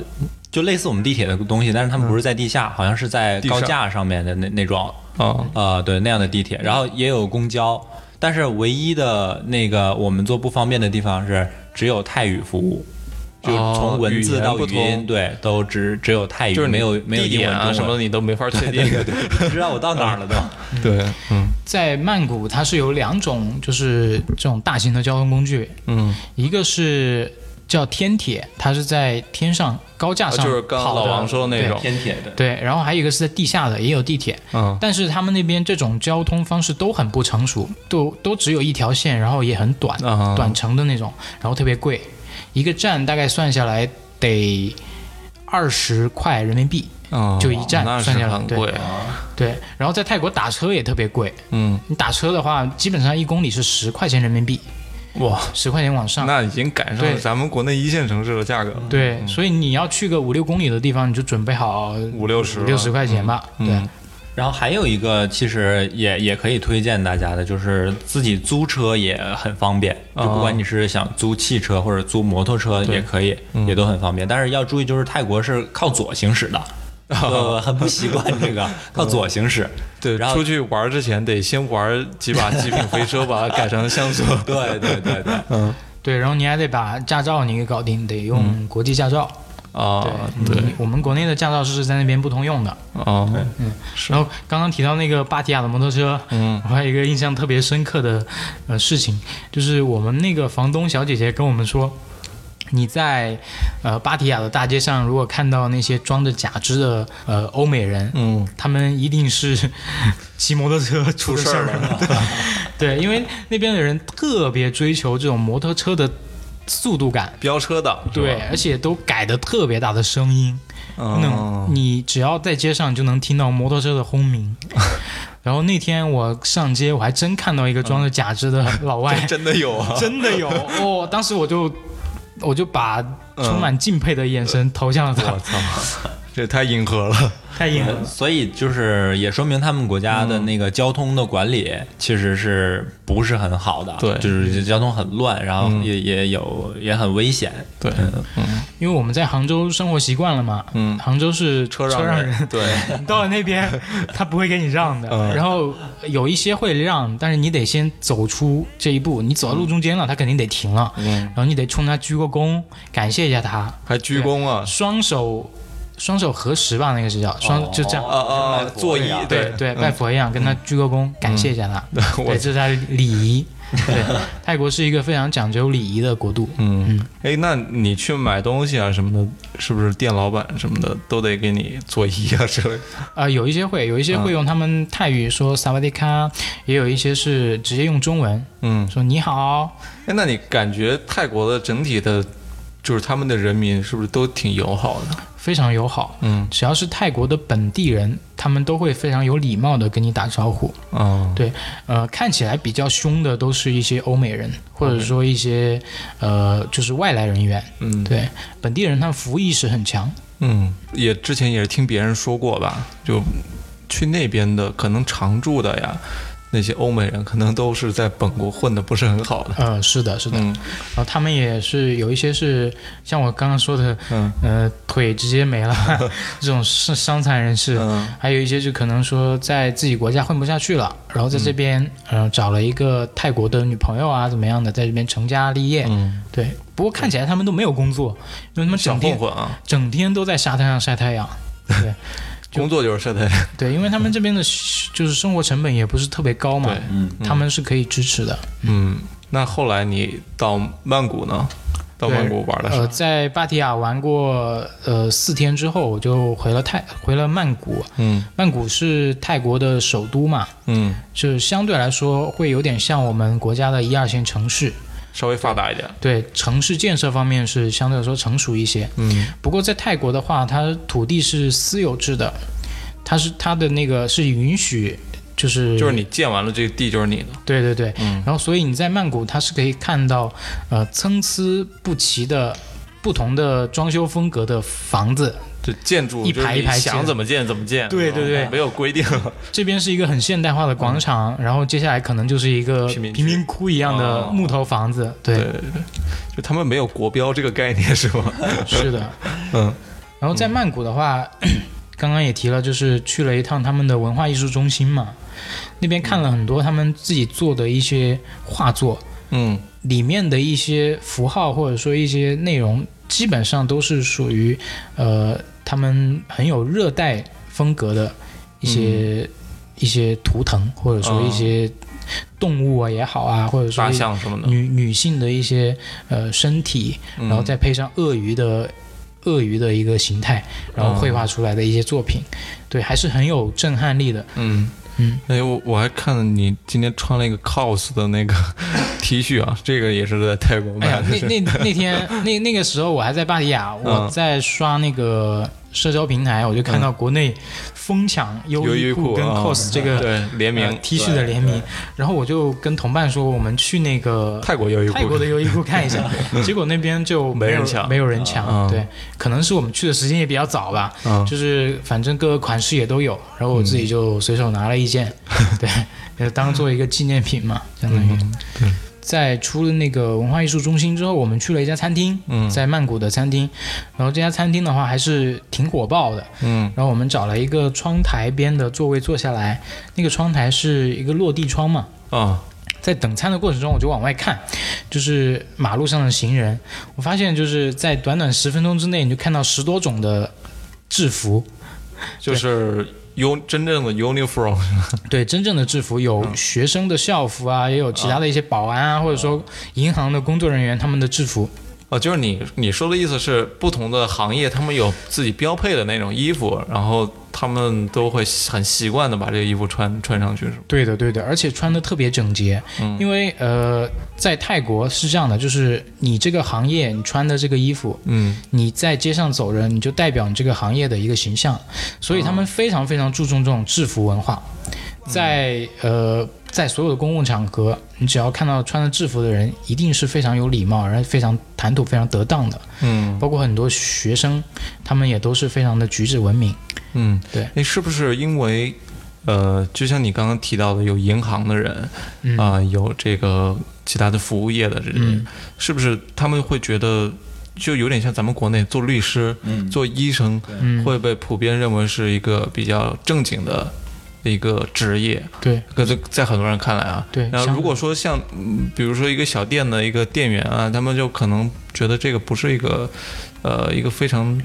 就类似我们地铁的东西，但是他们不是在地下，好像是在高架上面的那那种，
啊，
呃，对那样的地铁，然后也有公交，但是唯一的那个我们做不方便的地方是只有泰语服务，就从文字到
语
音，对，都只只有泰语，
就是
没有没有
地点
英文
啊什么的，你都没法确定。
不知道我到哪儿了都。
对，嗯。
在曼谷，它是有两种，就是这种大型的交通工具，
嗯，
一个是叫天铁，它是在天上高架上
啊就是刚老王说的那种。
天铁的，
对，然后还有一个是在地下的，也有地铁，
嗯。
但是他们那边这种交通方式都很不成熟，都都只有一条线，然后也很短，
啊。
短程的那种，然后特别贵，一个站大概算下来得二十块人民币，
啊，
就一站算下来对
很贵啊。
对，然后在泰国打车也特别贵，
嗯，
你打车的话，基本上一公里是十块钱人民币，
哇，
十块钱往上。
那已经赶上
了
咱们国内一线城市的价格了。
对，所以你要去个五六公里的地方，你就准备好
五六十了，
六十块钱吧。对，
嗯
然后还有一个，其实也也可以推荐大家的，就是自己租车也很方便。就不管你是想租汽车或者租摩托车也可以，也都很方便。但是要注意，就是泰国是靠左行驶的，呃，很不习惯这个靠左行驶。
对，
然后
出去玩之前得先玩几把极品飞车，把 它改成像素。
对对对对，
嗯
对，然后你还得把驾照你给搞定，得用国际驾照。
啊，
对，
对。
我们国内的驾照是在那边不通用的。
啊，
然后刚刚提到那个芭提雅的摩托车，
嗯。
我还有一个印象特别深刻的呃事情，就是我们那个房东小姐姐跟我们说，你在呃芭提雅的大街上，如果看到那些装着假肢的呃欧美人，
嗯，
他们一定是骑摩托车出
出事儿。
事儿了。对，因为那边的人特别追求这种摩托车的速度感。
飙车的，
对，，而且都改的特别大的声音，
嗯
能你只要在街上就能听到摩托车的轰鸣。然后那天我上街，我还真看到一个装着假肢的老外，
真的有啊，
真的有哦！当时我就我就把充满敬佩的眼神投向了他，
我操，这太硬核了。
太硬了。
所以就是也说明他们国家的那个交通的管理其实是不是很好的，
对
就是交通很乱，然后也也有也很危险。
对，嗯
因为我们在杭州生活习惯了嘛，
嗯
杭州是
车
让
让人，对，
你到了那边，他不会给你让的。
嗯
然后有一些会让，但是你得先走出这一步。你走到路中间了，他肯定得停了。
嗯，
然后你得冲他鞠个躬，感谢一下他，
还鞠躬啊，
双手双手合十吧，那个是叫双、就这样。
啊啊，座椅，
对对，拜佛一样，跟他鞠个躬，感谢一下他。对，这是他的礼仪。对，泰国是一个非常讲究礼仪的国度。
嗯，哎，那你去买东西啊什么的，是不是店老板什么的都得给你作揖啊之类的？
啊、有一些会，有一些会用他们泰语说萨瓦迪卡，也有一些是直接用中文
嗯，
说你好。
哎，那你感觉泰国的整体的，就是他们的人民是不是都挺友好的？
非常友好。
嗯
只要是泰国的本地人，他们都会非常有礼貌的跟你打招呼。
嗯，
对，呃，看起来比较凶的都是一些欧美人，或者说一些呃，就是外来人员。
嗯，
对，本地人他们服务意识很强。
嗯，也之前也是听别人说过吧，就去那边的可能常住的呀，那些欧美人可能都是在本国混的不是很好的。
呃，是的，是的。
嗯
然后他们也是有一些是像我刚刚说的，
嗯
呃，腿直接没了 这种是伤残人士。
嗯
还有一些就可能说在自己国家混不下去了，然后在这边嗯、呃找了一个泰国的女朋友啊怎么样的，在这边成家立业。
嗯，
对，不过看起来他们都没有工作，因为他们整天
混混啊，
整天都在沙滩上晒太阳。对就
工作就是晒太阳。
对，因为他们这边的就是生活成本也不是特别高嘛，
嗯，
他们是可以支持的。
嗯，那后来你到曼谷呢？到曼谷玩的
呃，
是？
在芭提雅玩过呃四天之后，我就回了泰回了曼谷。
嗯
曼谷是泰国的首都嘛，
嗯，
就相对来说会有点像我们国家的一二线城市。
稍微发达一点。
对城市建设方面是相对来说成熟一些。
嗯
不过在泰国的话，它土地是私有制的，它是它的那个是允许，就是
就是你建完了这个地就是你的。
对对对，
嗯
然后所以你在曼谷，它是可以看到呃参差不齐的不同的装修风格的房子。
这建筑
一排一排
想怎么建怎么建。
对对对
没有规定。
这边是一个很现代化的广场，然后接下来可能就是一个
贫民
窟一样的
哦
木头房子。对，
对对对，就他们没有国标这个概念是吗？
是的。
嗯
然后在曼谷的话，刚刚也提了，就是去了一趟他们的文化艺术中心嘛，那边看了很多他们自己做的一些画作，
嗯
里面的一些符号或者说一些内容，基本上都是属于呃他们很有热带风格的一些、一些图腾，或者说一些动物啊也好啊，或者说
大象什么的。
女女性的一些呃身体，
嗯。
然后再配上鳄鱼的鳄鱼的一个形态，然后绘画出来的一些作品，对，还是很有震撼力的。
嗯
嗯，
哎，我我还看了你今天穿了一个 cos 的那个 T 恤啊，这个也是在泰国买，的。
那那那天那那个时候我还在芭提雅，我
嗯
在刷那个社交平台，我就看到国内疯抢优
优衣
衣库跟
啊
COS 这个
对联名
呃 T 恤的联名，然后我就跟同伴说，我们去那个
泰国优衣库。
泰国的优衣库看一下，结果那边就有
没人抢。
没有人抢。
嗯
对，可能是我们去的时间也比较早吧，
嗯
就是反正各个款式也都有，然后我自己就随手拿了一件，对，就当做一个纪念品嘛，相当于。
嗯
在出了那个文化艺术中心之后，我们去了一家餐厅，
嗯。
在曼谷的餐厅，然后这家餐厅的话还是挺火爆的，
嗯。
然后我们找了一个窗台边的座位坐下来，那个窗台是一个落地窗嘛，
啊。
在等餐的过程中，我就往外看，就是马路上的行人，我发现就是在短短十分钟之内，你就看到十多种的制服，
就是优真正的 uniform
对，真正的制服有学生的校服啊，也有其他的一些保安啊，或者说银行的工作人员他们的制服。
哦，就是你你说的意思是，不同的行业他们有自己标配的那种衣服，然后他们都会很习惯的把这个衣服穿穿上去，是吗？
对的，对的，而且穿的特别整洁，因为呃，在泰国是这样的，就是你这个行业你穿的这个衣服，
嗯。
你在街上走人，你就代表你这个行业的一个形象，所以他们非常非常注重这种制服文化。在呃，在所有的公共场合，你只要看到穿着制服的人，一定是非常有礼貌，而且非常谈吐非常得当的。
嗯
包括很多学生，他们也都是非常的举止文明。
嗯，
对
那是不是因为呃，就像你刚刚提到的，有银行的人
嗯
啊、有这个其他的服务业的这些人，
嗯
是不是他们会觉得？就有点像咱们国内做律师、
嗯
做医生，
嗯，
会被普遍认为是一个比较正经的一个职业。
对
可是，在很多人看来啊，
对像
然后如果说像，嗯比如说一个小店的一个店员啊，他们就可能觉得这个不是一个，呃，一个非常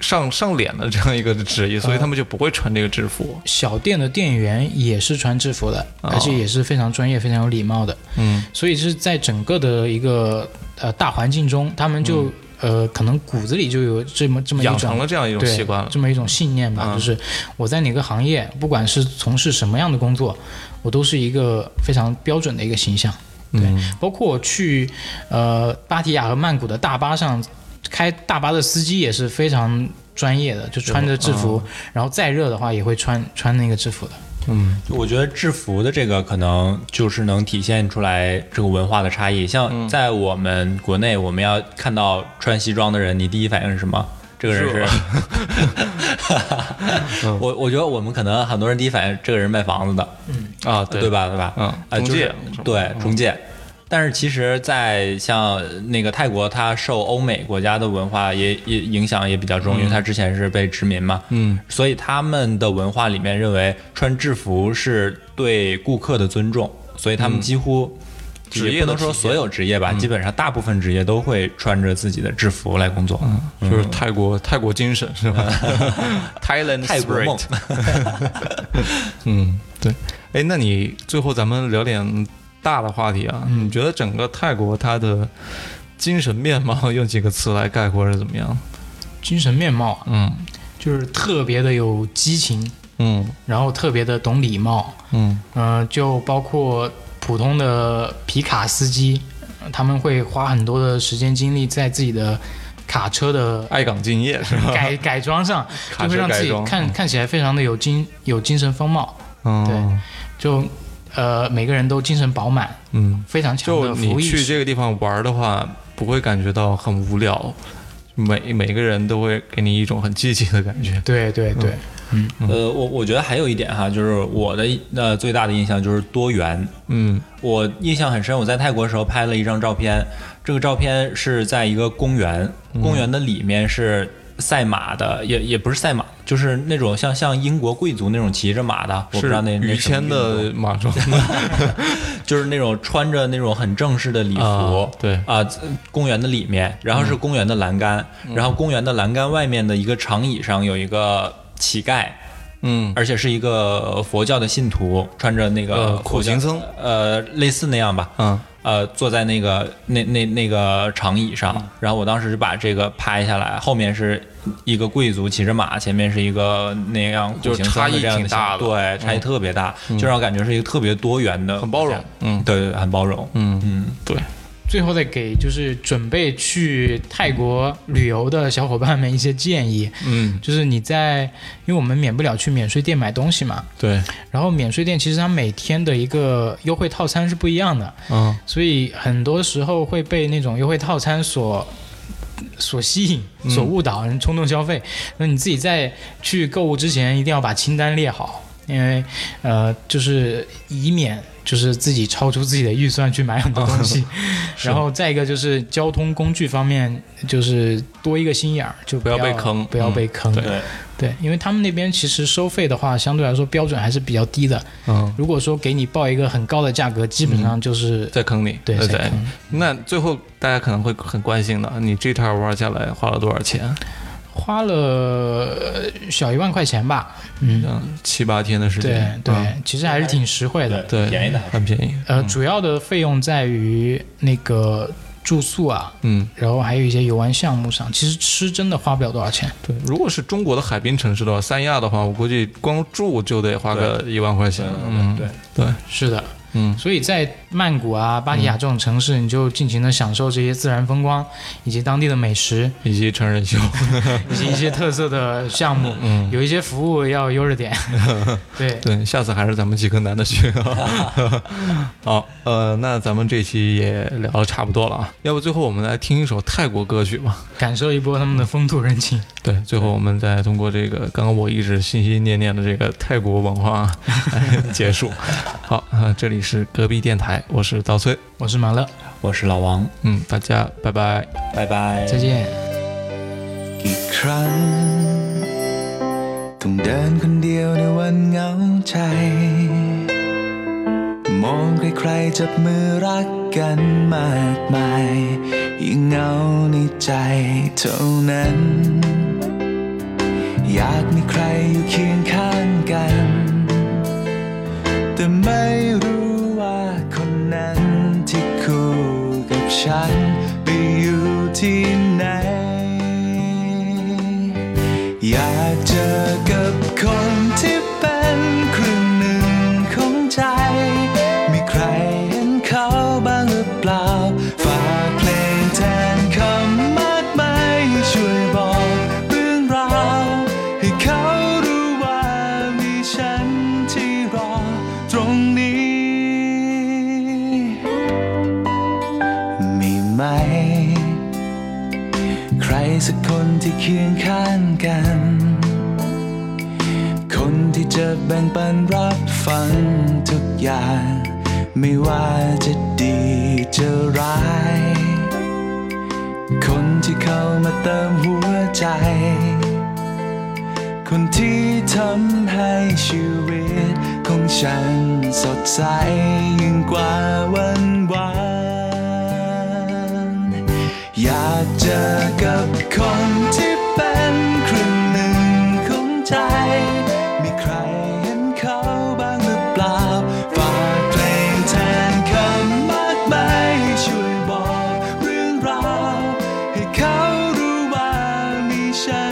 上上脸的这样一个职业，所以他们就不会穿这个制服。
小店的店员也是穿制服的，
哦
而且也是非常专业、非常有礼貌的。
嗯
所以是在整个的一个呃大环境中，他们就、呃可能骨子里就有这么这么一
种养成了这样一种习惯了。
这么一种信念吧，
嗯
就是我在哪个行业，不管是从事什么样的工作，我都是一个非常标准的一个形象。对，
嗯
包括我去呃芭提雅和曼谷的大巴上，开大巴的司机也是非常专业的，就穿着制服，然后再热的话也会穿穿那个制服的。
嗯
我觉得制服的这个可能就是能体现出来这个文化的差异。像在我们国内，我们要看到穿西装的人，你第一反应是什么？这个人是，我我觉得我们可能很多人第一反应，这个人卖房子的，
啊，对
对？吧？对吧？
嗯中介是
对中介。但是其实，在像那个泰国，它受欧美国家的文化也也影响也比较重，因为它之前是被殖民嘛，
嗯
所以他们的文化里面认为穿制服是对顾客的尊重，所以他们几乎、
职业
也不能
的体现
说所有职业吧，基本上大部分职业都会穿着自己的制服来工作。
嗯就是泰国泰国精神是吧？Thailand
泰国梦
spirit。嗯，对。哎，那你最后咱们聊点大的话题啊？你觉得整个泰国它的精神面貌 用几个词来概括是怎么样？
精神面貌啊，
嗯。
就是特别的有激情，
嗯。
然后特别的懂礼貌，
嗯。
嗯、就包括普通的皮卡司机，呃他们会花很多的时间精力在自己的卡车的
爱岗敬业是吧？
改 改装上，就会让自己看看起来非常的有精有精神风貌，
嗯
就呃每个人都精神饱满，
嗯，
非常强
就你
的服务意识。
去这个地方玩的话，不会感觉到很无聊，每每个人都会给你一种很积极的感觉。
对对对，嗯
呃，我我觉得还有一点哈，就是我的呃最大的印象就是多元。
嗯
我印象很深，我在泰国的时候拍了一张照片，这个照片是在一个公园，公园的里面是赛马的，也也不是赛马，就是那种像像英国贵族那种骑着马的，我不知道那那
于
什么
谦的马装
就是那种穿着那种很正式的礼服，
啊对。
啊、公园的里面，然后是公园的栏杆，然后公园的栏杆外面的一个长椅上有一个乞丐。
嗯。
而且是一个佛教的信徒，穿着那个
呃苦行僧，
呃，类似那样吧，
嗯。
呃，坐在那个那那那个长椅上，
嗯。
然后我当时就把这个拍下来，后面是一个贵族骑着马，前面是一个那样苦
就是差异挺大的。
对，差异特别大，就让我感觉是一个特别多元的，
很包容，嗯。
对很包容，
嗯。
嗯，
对，
最后再给就是准备去泰国旅游的小伙伴们一些建议，
嗯。
就是你在，因为我们免不了去免税店买东西嘛，
对，
然后免税店其实它每天的一个优惠套餐是不一样的，
嗯。
所以很多时候会被那种优惠套餐所所吸引、所误导，人冲动消费。那你自己在去购物之前，一定要把清单列好，因为呃，就是以免就是自己超出自己的预算去买很多东西。然后再一个就是交通工具方面，就是多一个心眼儿，就
不要
要
被坑
不要被坑。
对
对，
对，因为他们那边其实收费的话，相对来说标准还是比较低的。
嗯，
如果说给你报一个很高的价格，基本上就是、
在坑里，
对
在
在坑。
那最后大家可能会很关心的，你这趟玩下来花了多少钱？
花了呃小一万块钱吧。嗯，
嗯，七八天的时间，
对、
嗯
其实还是挺实惠的。
对，
便宜的
很便宜。
呃，主要的费用在于那个住宿啊，
嗯，
然后还有一些游玩项目上。其实吃真的花不了多少钱。
对，如果是中国的海滨城市的话，三亚的话，我估计光住就得花个一万块钱。嗯，
对
对，
是的，
嗯
所以在曼谷啊、巴提亚这种城市，你就尽情的享受这些自然风光，以及当地的美食，
以及成人秀。
以及一些特色的项目。
嗯，
有一些服务要悠着点。对，
对，下次还是咱们几个男的去。好，呃，那咱们这期也聊的差不多了啊，要不最后我们来听一首泰国歌曲吧。
感受一波他们的风土人情。
对，最后我们再通过这个刚刚我一直心心念念的这个泰国文化来结束。好啊、这里是隔壁电台，我是刀崔，
我是马乐，
我是老王，
嗯，大家拜拜。
拜拜，
再见。
กี่ครั้ง ต้องเดินคนเดียวในวันเหงาใจ มองใครๆจับมือรักกันมากมาย ยิ่งเหงาในใจเท่านั้น อยากมีใครอยู่เคียงข้างกัน แต่ไม่รู้ ฉันไปอยู่ที่ไหน อยากเจอกับคนที่เป็น แบ่งปันรับฟังทุกอย่าง ไม่ว่าจะดีจะร้าย คนที่เข้ามาเติมหัวใจ คนที่ทำให้ชีวิตของฉันสดใสยิ่งกว่าวันวานอยากเจอกับคนที่ shine.